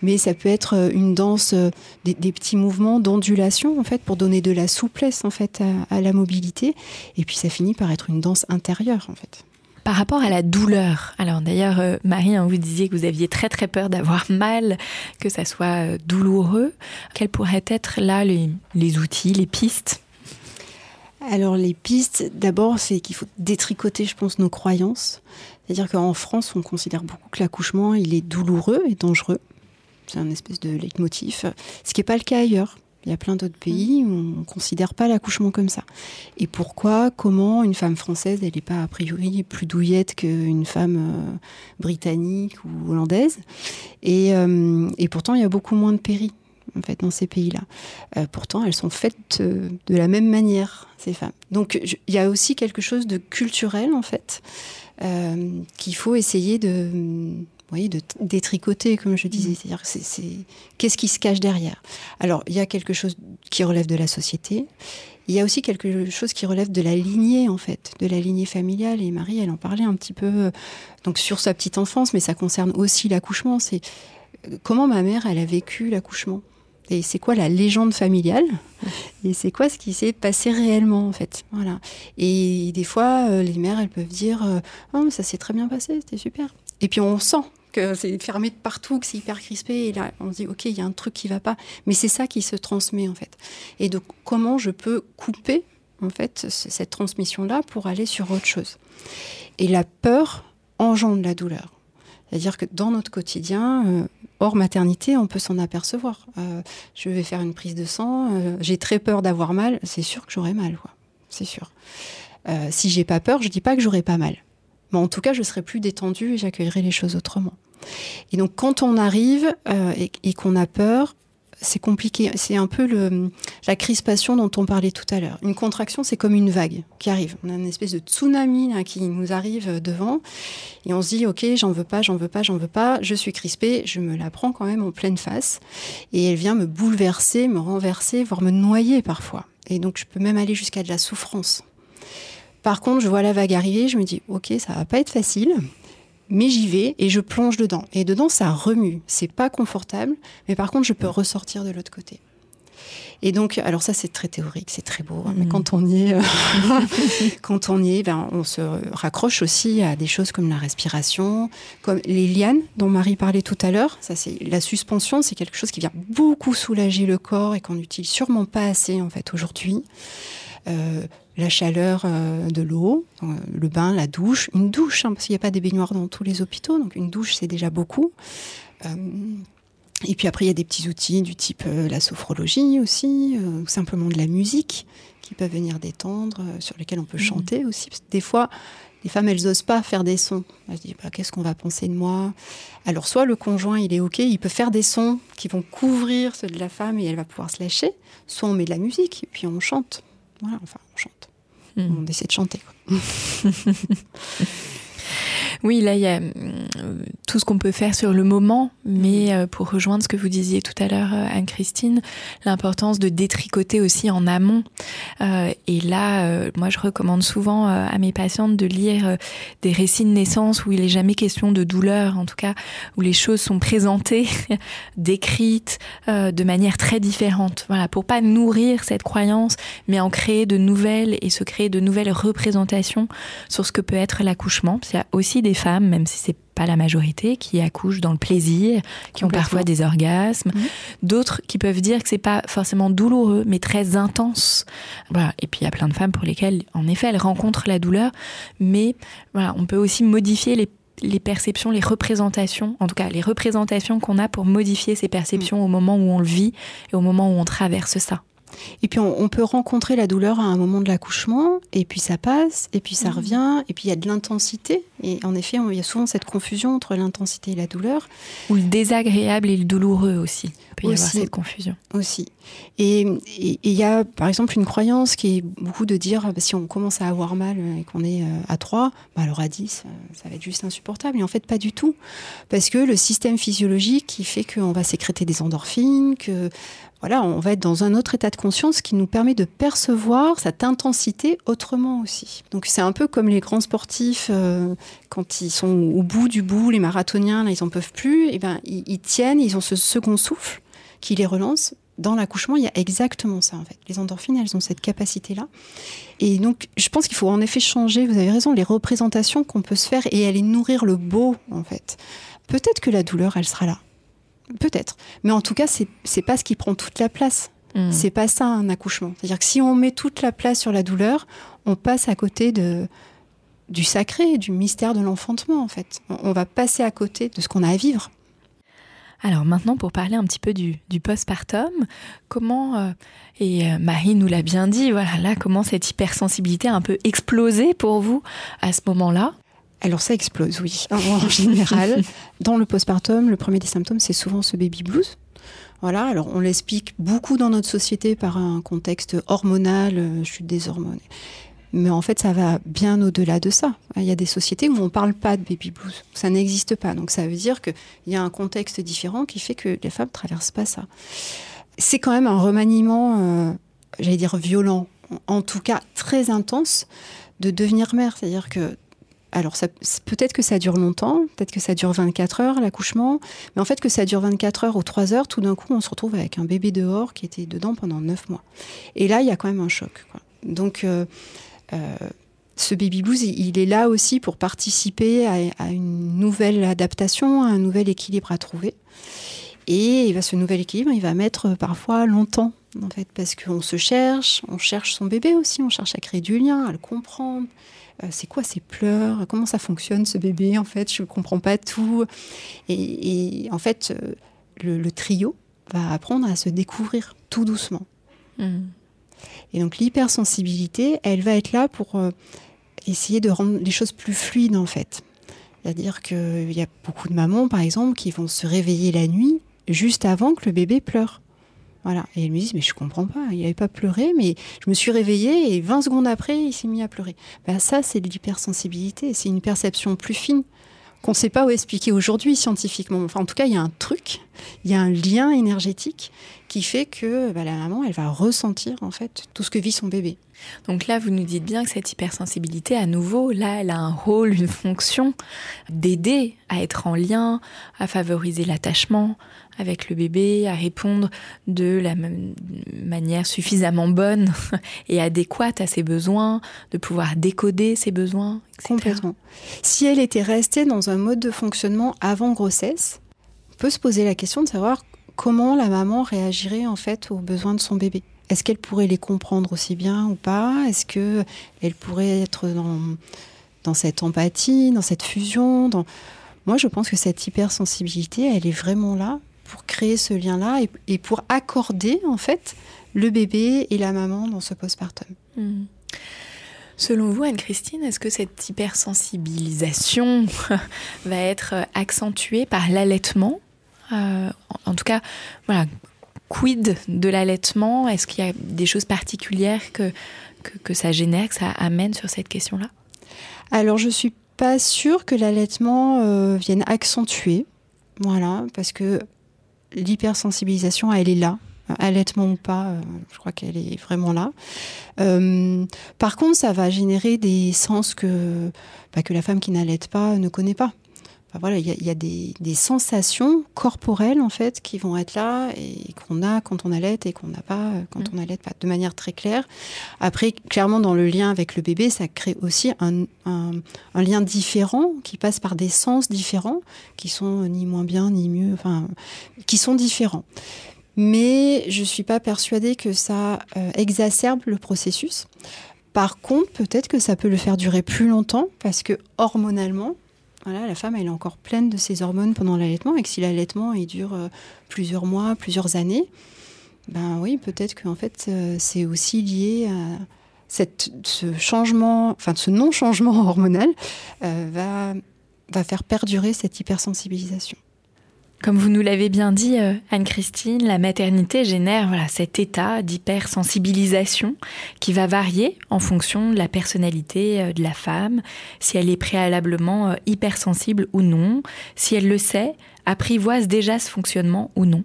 S1: Mais ça peut être une danse, des, petits mouvements d'ondulation en fait, pour donner de la souplesse en fait à, la mobilité. Et puis, ça finit par être une danse intérieure en fait.
S7: Par rapport à la douleur, alors d'ailleurs, euh, Marie, hein, vous disiez que vous aviez très très peur d'avoir mal, que ça soit euh, douloureux. Quels pourraient être là les, outils, les pistes
S1: alors les pistes, d'abord, c'est qu'il faut détricoter, je pense, nos croyances. C'est-à-dire qu'en France, on considère beaucoup que l'accouchement, il est douloureux et dangereux. C'est un espèce de leitmotiv, ce qui n'est pas le cas ailleurs. Il y a plein d'autres pays où on ne considère pas l'accouchement comme ça. Et pourquoi, comment une femme française, elle n'est pas a priori plus douillette qu'une femme euh, britannique ou hollandaise? Euh, et, pourtant, il y a beaucoup moins de péri en fait, dans ces pays-là. Euh, pourtant, elles sont faites de la même manière, ces femmes. Donc, il y a aussi quelque chose de culturel, en fait, qu'il faut essayer de voyez, de détricoter, comme je disais. Mm. C'est-à-dire, c'est, qu'est-ce qui se cache derrière? Alors, il y a quelque chose qui relève de la société. Il y a aussi quelque chose qui relève de la lignée, en fait, de la lignée familiale. Et Marie, elle en parlait un petit peu euh, donc sur sa petite enfance, mais ça concerne aussi l'accouchement. C'est euh, comment ma mère, elle a vécu l'accouchement? Et c'est quoi la légende familiale? Et c'est quoi ce qui s'est passé réellement en fait? Voilà et des fois euh, les mères elles peuvent dire oh mais ça s'est très bien passé c'était super et puis on sent que c'est fermé de partout, que c'est hyper crispé. Et là, on se dit, OK, il y a un truc qui va pas. Mais c'est ça qui se transmet, en fait. Et donc, comment je peux couper, en fait, cette transmission-là pour aller sur autre chose? Et la peur engendre la douleur. C'est-à-dire que dans notre quotidien, euh, hors maternité, on peut s'en apercevoir. Euh, je vais faire une prise de sang, euh, j'ai très peur d'avoir mal, c'est sûr que j'aurai mal, quoi. C'est sûr. si j'ai pas peur, je dis pas que j'aurai pas mal. Mais en tout cas, je serai plus détendue et j'accueillerai les choses autrement. Et donc quand on arrive euh, et, qu'on a peur, c'est compliqué. C'est un peu la crispation dont on parlait tout à l'heure. Une contraction, c'est comme une vague qui arrive. On a une espèce de tsunami qui nous arrive devant. Et on se dit, OK, j'en veux pas, j'en veux pas, j'en veux pas. Je suis crispée, je me la prends quand même en pleine face. Et elle vient me bouleverser, me renverser, voire me noyer parfois. Et donc, je peux même aller jusqu'à de la souffrance. Par contre, je vois la vague arriver, je me dis, OK, ça va pas être facile mais j'y vais et je plonge dedans. Et dedans, ça remue. C'est pas confortable, mais par contre, je peux ressortir de l'autre côté. Et donc, alors ça, c'est très théorique, c'est très beau, hein, mais mm. quand on y est, euh, quand on y est, ben, on se raccroche aussi à des choses comme la respiration, comme les lianes dont Marie parlait tout à l'heure. Ça, c'est la suspension, c'est quelque chose qui vient beaucoup soulager le corps et qu'on n'utilise sûrement pas assez en fait aujourd'hui. Euh, la chaleur euh, de l'eau, euh, le bain, la douche, une douche, hein, parce qu'il n'y a pas des baignoires dans tous les hôpitaux, donc une douche c'est déjà beaucoup. et puis après il y a des petits outils du type la sophrologie aussi, ou simplement de la musique qui peuvent venir détendre, sur lesquels on peut mmh. chanter aussi. des fois, les femmes, elles n'osent pas faire des sons. Elles se disent, bah, qu'est-ce qu'on va penser de moi? Alors, soit le conjoint, il est OK, il peut faire des sons qui vont couvrir ceux de la femme et elle va pouvoir se lâcher, soit on met de la musique et puis on chante. Voilà, enfin, on chante. Hmm. On essaie de chanter.
S7: Oui, là, il y a euh, tout ce qu'on peut faire sur le moment, mais euh, pour rejoindre ce que vous disiez tout à l'heure, euh, Anne-Christine, l'importance de détricoter aussi en amont. et là, moi, je recommande souvent à mes patientes de lire des récits de naissance où il n'est jamais question de douleur, en tout cas, où les choses sont présentées, décrites de manière très différente. Voilà, pour pas nourrir cette croyance, mais en créer de nouvelles et se créer de nouvelles représentations sur ce que peut être l'accouchement. Y a aussi des femmes, même si c'est pas la majorité, qui accouchent dans le plaisir, qui ont parfois des orgasmes, mhm. d'autres qui peuvent dire que c'est pas forcément douloureux, mais très intense. Voilà. Et puis il y a plein de femmes pour lesquelles, en effet, elles rencontrent la douleur, mais voilà, on peut aussi modifier les les perceptions, les représentations, en tout cas les représentations qu'on a pour modifier ces perceptions au moment où on le vit et au moment où on traverse ça.
S1: Et puis on, peut rencontrer la douleur à un moment de l'accouchement, et puis ça passe, et puis ça mhm. revient, et puis il y a de l'intensité. Et en effet, il y a souvent cette confusion entre l'intensité et la douleur.
S7: Ou le désagréable et le douloureux aussi. Il peut y avoir cette confusion.
S1: Aussi. Et il y a par exemple une croyance qui est beaucoup de dire bah, si on commence à avoir mal et qu'on est euh, à 3, bah, alors à 10, euh, ça va être juste insupportable. Et en fait, pas du tout. Parce que le système physiologique qui fait qu'on va sécréter des endorphines, que voilà, on va être dans un autre état de conscience qui nous permet de percevoir cette intensité autrement aussi. Donc c'est un peu comme les grands sportifs euh, quand ils sont au bout du bout, les marathoniens, là ils en peuvent plus, et eh ben ils, tiennent, ils ont ce second souffle qui les relance. Dans l'accouchement, il y a exactement ça en fait. Les endorphines, elles ont cette capacité-là. Et donc, je pense qu'il faut en effet changer. Vous avez raison, les représentations qu'on peut se faire et aller nourrir le beau en fait. Peut-être que la douleur, elle sera là Peut-être. Mais en tout cas, c'est pas ce qui prend toute la place. Hmm. C'est pas ça un accouchement. C'est-à-dire que si on met toute la place sur la douleur, on passe à côté de, du sacré, du mystère de l'enfantement, en fait. On, va passer à côté de ce qu'on a à vivre.
S7: Alors maintenant, pour parler un petit peu du, du postpartum, comment, euh, et euh, Marie nous l'a bien dit, voilà, là, comment cette hypersensibilité a un peu explosé pour vous à ce moment-là?
S1: Alors ça explose, oui. En général, dans le postpartum, le premier des symptômes, c'est souvent ce baby blues. Voilà, alors on l'explique beaucoup dans notre société par un contexte hormonal, euh, chute des hormones. Mais en fait, ça va bien au-delà de ça. Il y a des sociétés où on ne parle pas de baby blues. Ça n'existe pas. Donc ça veut dire qu'il y a un contexte différent qui fait que les femmes ne traversent pas ça. C'est quand même un remaniement, euh, j'allais dire violent, en tout cas très intense, de devenir mère. C'est-à-dire que alors peut-être que ça dure longtemps, peut-être que ça dure 24 heures l'accouchement, mais en fait que ça dure 24 heures ou 3 heures, tout d'un coup on se retrouve avec un bébé dehors qui était dedans pendant 9 mois. Et là il y a quand même un choc. Donc euh, euh, ce baby blues, il est là aussi pour participer à, une nouvelle adaptation, à un nouvel équilibre à trouver. Et ce nouvel équilibre, il va mettre parfois longtemps, en fait, parce qu'on se cherche, on cherche son bébé aussi, on cherche à créer du lien, à le comprendre, c'est quoi ces pleurs? Comment ça fonctionne ce bébé En fait, je ne comprends pas tout. Et, en fait, euh, le, trio va apprendre à se découvrir tout doucement. Hmm. Et donc l'hypersensibilité, elle va être là pour euh, essayer de rendre les choses plus fluides en fait. C'est-à-dire qu'il y a beaucoup de mamans, par exemple, qui vont se réveiller la nuit juste avant que le bébé pleure. Voilà. Et elles me disent, mais je comprends pas, il n'avait pas pleuré, mais je me suis réveillée et 20 secondes après, il s'est mis à pleurer. Ben, ça, c'est de l'hypersensibilité, c'est une perception plus fine qu'on ne sait pas où expliquer aujourd'hui scientifiquement. Enfin, en tout cas, il y a un truc, il y a un lien énergétique qui fait que bah, la maman, elle va ressentir en fait tout ce que vit son bébé.
S7: Donc là, vous nous dites bien que cette hypersensibilité, à nouveau, là, elle a un rôle, une fonction d'aider à être en lien, à favoriser l'attachement avec le bébé, à répondre de la manière suffisamment bonne et adéquate à ses besoins, de pouvoir décoder ses besoins.
S1: Etc. Complètement. Si elle était restée dans un mode de fonctionnement avant grossesse, on peut se poser la question de savoir comment la maman réagirait en fait aux besoins de son bébé. Est-ce qu'elle pourrait les comprendre aussi bien ou pas? Est-ce que elle pourrait être dans, dans cette empathie, dans cette fusion? Moi, je pense que cette hypersensibilité, elle est vraiment là pour créer ce lien-là et, pour accorder en fait le bébé et la maman dans ce postpartum.
S7: Hmm. Selon vous, Anne-Christine, est-ce que cette hypersensibilisation va être accentuée par l'allaitement? Euh, en tout cas, voilà, quid de l'allaitement? Est-ce qu'il y a des choses particulières que, que, ça génère, que ça amène sur cette question-là?
S1: Alors, je suis pas sûre que l'allaitement euh, vienne accentuer. Voilà, parce que l'hypersensibilisation, elle est là. Allaitement ou pas, euh, je crois qu'elle est vraiment là. par contre, ça va générer des sens que, bah, que la femme qui n'allaite pas ne connaît pas voilà, il y a, des, sensations corporelles en fait qui vont être là et qu'on a quand on allait et qu'on n'a pas quand mm. on allait pas, de manière très claire. Après, clairement dans le lien avec le bébé, ça crée aussi un, lien différent qui passe par des sens différents qui sont ni moins bien ni mieux, enfin, qui sont différents. Mais je suis pas persuadée que ça euh, exacerbe le processus. Par contre, peut-être que ça peut le faire durer plus longtemps parce que hormonalement, la femme, est encore pleine de ses hormones pendant l'allaitement, et que si l'allaitement dure euh, plusieurs mois, plusieurs années, ben oui, peut-être qu'en fait, euh, c'est aussi lié à ce changement, enfin ce non-changement hormonal euh, va, va faire perdurer cette hypersensibilisation.
S7: Comme vous nous l'avez bien dit, euh, Anne-Christine, la maternité génère voilà, cet état d'hypersensibilisation qui va varier en fonction de la personnalité euh, de la femme, si elle est préalablement euh, hypersensible ou non, si elle le sait, apprivoise déjà ce fonctionnement ou non.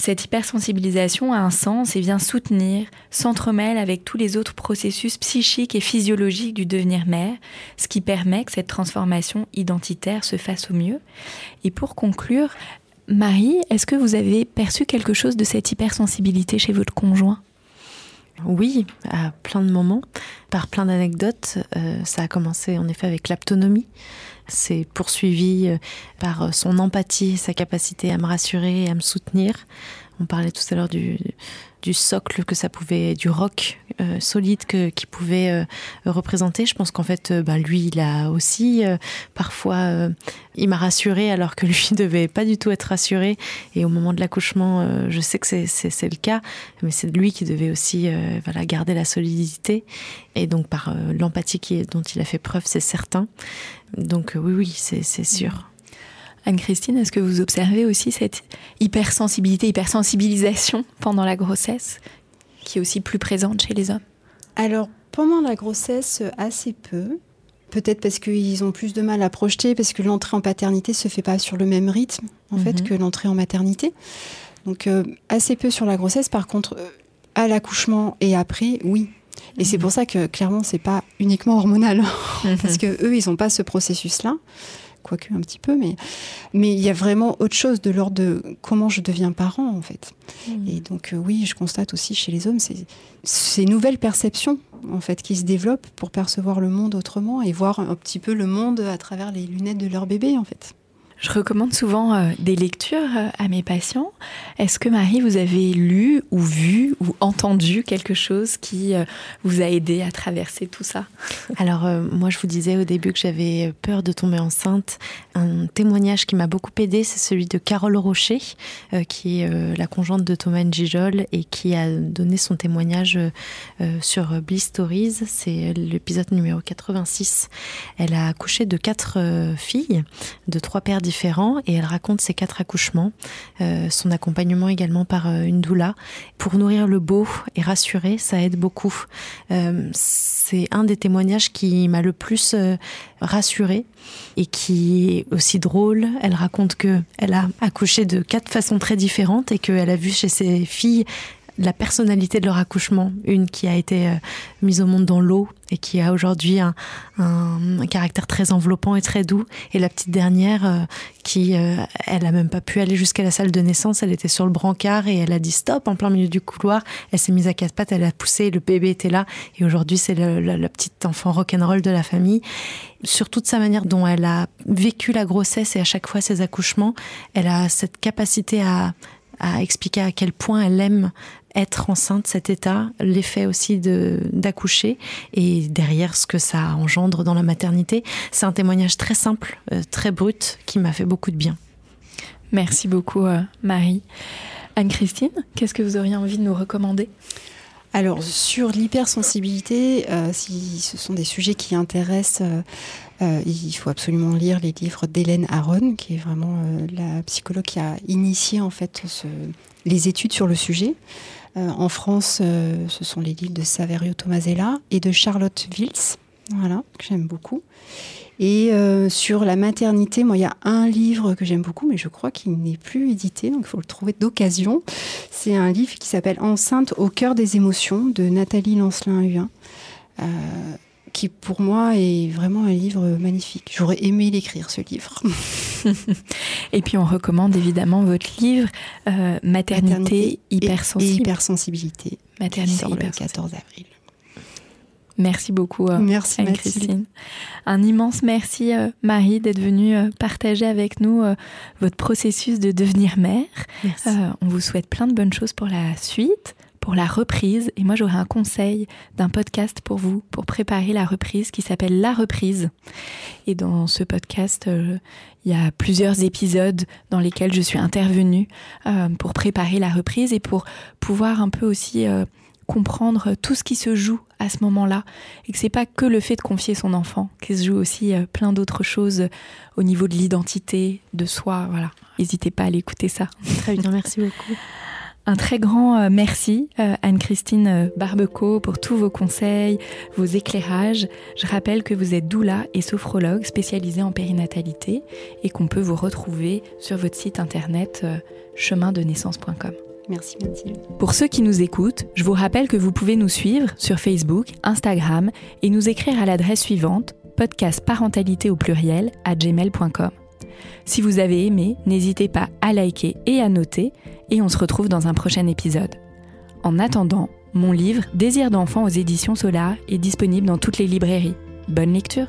S7: Cette hypersensibilisation a un sens et vient soutenir, s'entremêle avec tous les autres processus psychiques et physiologiques du devenir mère, ce qui permet que cette transformation identitaire se fasse au mieux. Et pour conclure, Marie, est-ce que vous avez perçu quelque chose de cette hypersensibilité chez votre conjoint?
S2: Oui, à plein de moments, par plein d'anecdotes. Euh, ça a commencé en effet avec l'aptonomie. C'est poursuivi euh, par son empathie, sa capacité à me rassurer à me soutenir. On parlait tout à l'heure du, du socle que ça pouvait, du roc euh, solide que, qui pouvait euh, représenter. Je pense qu'en fait, euh, ben, lui, il a aussi parfois, il m'a rassuré alors que lui devait pas du tout être rassuré. Et au moment de l'accouchement, je sais que c'est le cas, mais c'est lui qui devait aussi voilà, garder la solidité. Et donc par l'empathie dont il a fait preuve, c'est certain. Donc oui, oui, c'est sûr.
S7: Anne-Christine, est-ce que vous observez aussi cette hypersensibilité, hypersensibilisation pendant la grossesse, qui est aussi plus présente chez les hommes
S1: Alors, pendant la grossesse, assez peu. Peut-être parce qu'ils ont plus de mal à projeter, parce que l'entrée en paternité se fait pas sur le même rythme, en fait, mhm. que l'entrée en maternité. Donc, euh, assez peu sur la grossesse. Par contre, euh, à l'accouchement et après, oui. Et c'est mhm. pour ça que, clairement, c'est pas uniquement hormonal. parce que eux, ils n'ont pas ce processus-là quoique un petit peu, mais mais il y a vraiment autre chose de l'ordre de comment je deviens parent en fait. Mmh. Et donc euh, oui, je constate aussi chez les hommes ces, ces nouvelles perceptions en fait qui se développent pour percevoir le monde autrement et voir un petit peu le monde à travers les lunettes de leur bébé en fait.
S7: Je recommande souvent euh, des lectures euh, à mes patients. Est-ce que Marie, vous avez lu ou vu ou entendu quelque chose qui euh, vous a aidé à traverser tout ça?
S2: Alors moi, je vous disais au début que j'avais peur de tomber enceinte. Un témoignage qui m'a beaucoup aidé, c'est celui de Carole Rocher, qui est la conjointe de Thomas Gijol et qui a donné son témoignage sur Bliss Stories. C'est l'épisode numéro 86. Elle a accouché de quatre filles, de trois pères et elle raconte ses quatre accouchements, euh, son accompagnement également par euh, une doula. Pour nourrir le beau et rassurer, ça aide beaucoup. Euh, c'est un des témoignages qui m'a le plus rassurée et qui est aussi drôle. Elle raconte que elle a accouché de quatre façons très différentes et qu'elle a vu chez ses filles la personnalité de leur accouchement. Une qui a été euh, mise au monde dans l'eau et qui a aujourd'hui un, caractère très enveloppant et très doux. Et la petite dernière euh, qui, euh, elle a même pas pu aller jusqu'à la salle de naissance. Elle était sur le brancard et elle a dit stop en plein milieu du couloir. Elle s'est mise à quatre pattes, elle a poussé, le bébé était là. Et aujourd'hui, c'est la, petite enfant rock'n'roll de la famille. Sur toute sa manière dont elle a vécu la grossesse et à chaque fois ses accouchements, elle a cette capacité à à expliquer à quel point elle aime être enceinte, cet état, l'effet aussi de d'accoucher et derrière ce que ça engendre dans la maternité. C'est un témoignage très simple, euh, très brut, qui m'a fait beaucoup de bien.
S7: Merci beaucoup, euh, Marie. Anne-Christine, qu'est-ce que vous auriez envie de nous recommander?
S1: Alors sur l'hypersensibilité, euh, si ce sont des sujets qui intéressent, il faut absolument lire les livres d'Hélène Aron, qui est vraiment la psychologue qui a initié en fait les études sur le sujet. Euh, en France, euh, ce sont les livres de Saverio Tomasella et de Charlotte Vils, voilà, que j'aime beaucoup. Et euh, sur la maternité, moi, il y a un livre que j'aime beaucoup, mais je crois qu'il n'est plus édité, donc il faut le trouver d'occasion. C'est un livre qui s'appelle Enceinte au cœur des émotions de Nathalie Lancelin-Huin qui pour moi est vraiment un livre magnifique. J'aurais aimé l'écrire, ce livre.
S7: et puis on recommande évidemment votre livre euh, Maternité, hypersensible.
S1: Et, hypersensibilité. Maternité sort le 14 avril.
S7: Merci beaucoup, euh, merci Anne-Christine. Un immense merci, euh, Marie, d'être venue partager avec nous votre processus de devenir mère. on vous souhaite plein de bonnes choses pour la suite pour la reprise. Et moi, j'aurais un conseil d'un podcast pour vous, pour préparer la reprise, qui s'appelle La reprise. Et dans ce podcast, euh, il y a plusieurs épisodes dans lesquels je suis intervenue euh, pour préparer la reprise et pour pouvoir un peu aussi euh, comprendre tout ce qui se joue à ce moment-là et que c'est pas que le fait de confier son enfant, qu'il se joue aussi plein d'autres choses au niveau de l'identité, de soi, voilà. N'hésitez pas à aller écouter ça.
S2: Très bien, merci beaucoup.
S7: Un très grand euh, merci euh, Anne-Christine euh, Barbeco pour tous vos conseils, vos éclairages. Je rappelle que vous êtes doula et sophrologue spécialisée en périnatalité et qu'on peut vous retrouver sur votre site internet chemindenaissance.com.
S1: Merci Mathilde.
S7: Pour ceux qui nous écoutent, je vous rappelle que vous pouvez nous suivre sur Facebook, Instagram et nous écrire à l'adresse suivante podcastparentalité au pluriel à gmail.com. Si vous avez aimé, n'hésitez pas à liker et à noter, et on se retrouve dans un prochain épisode. En attendant, mon livre Désir d'enfant aux éditions Solar est disponible dans toutes les librairies. Bonne lecture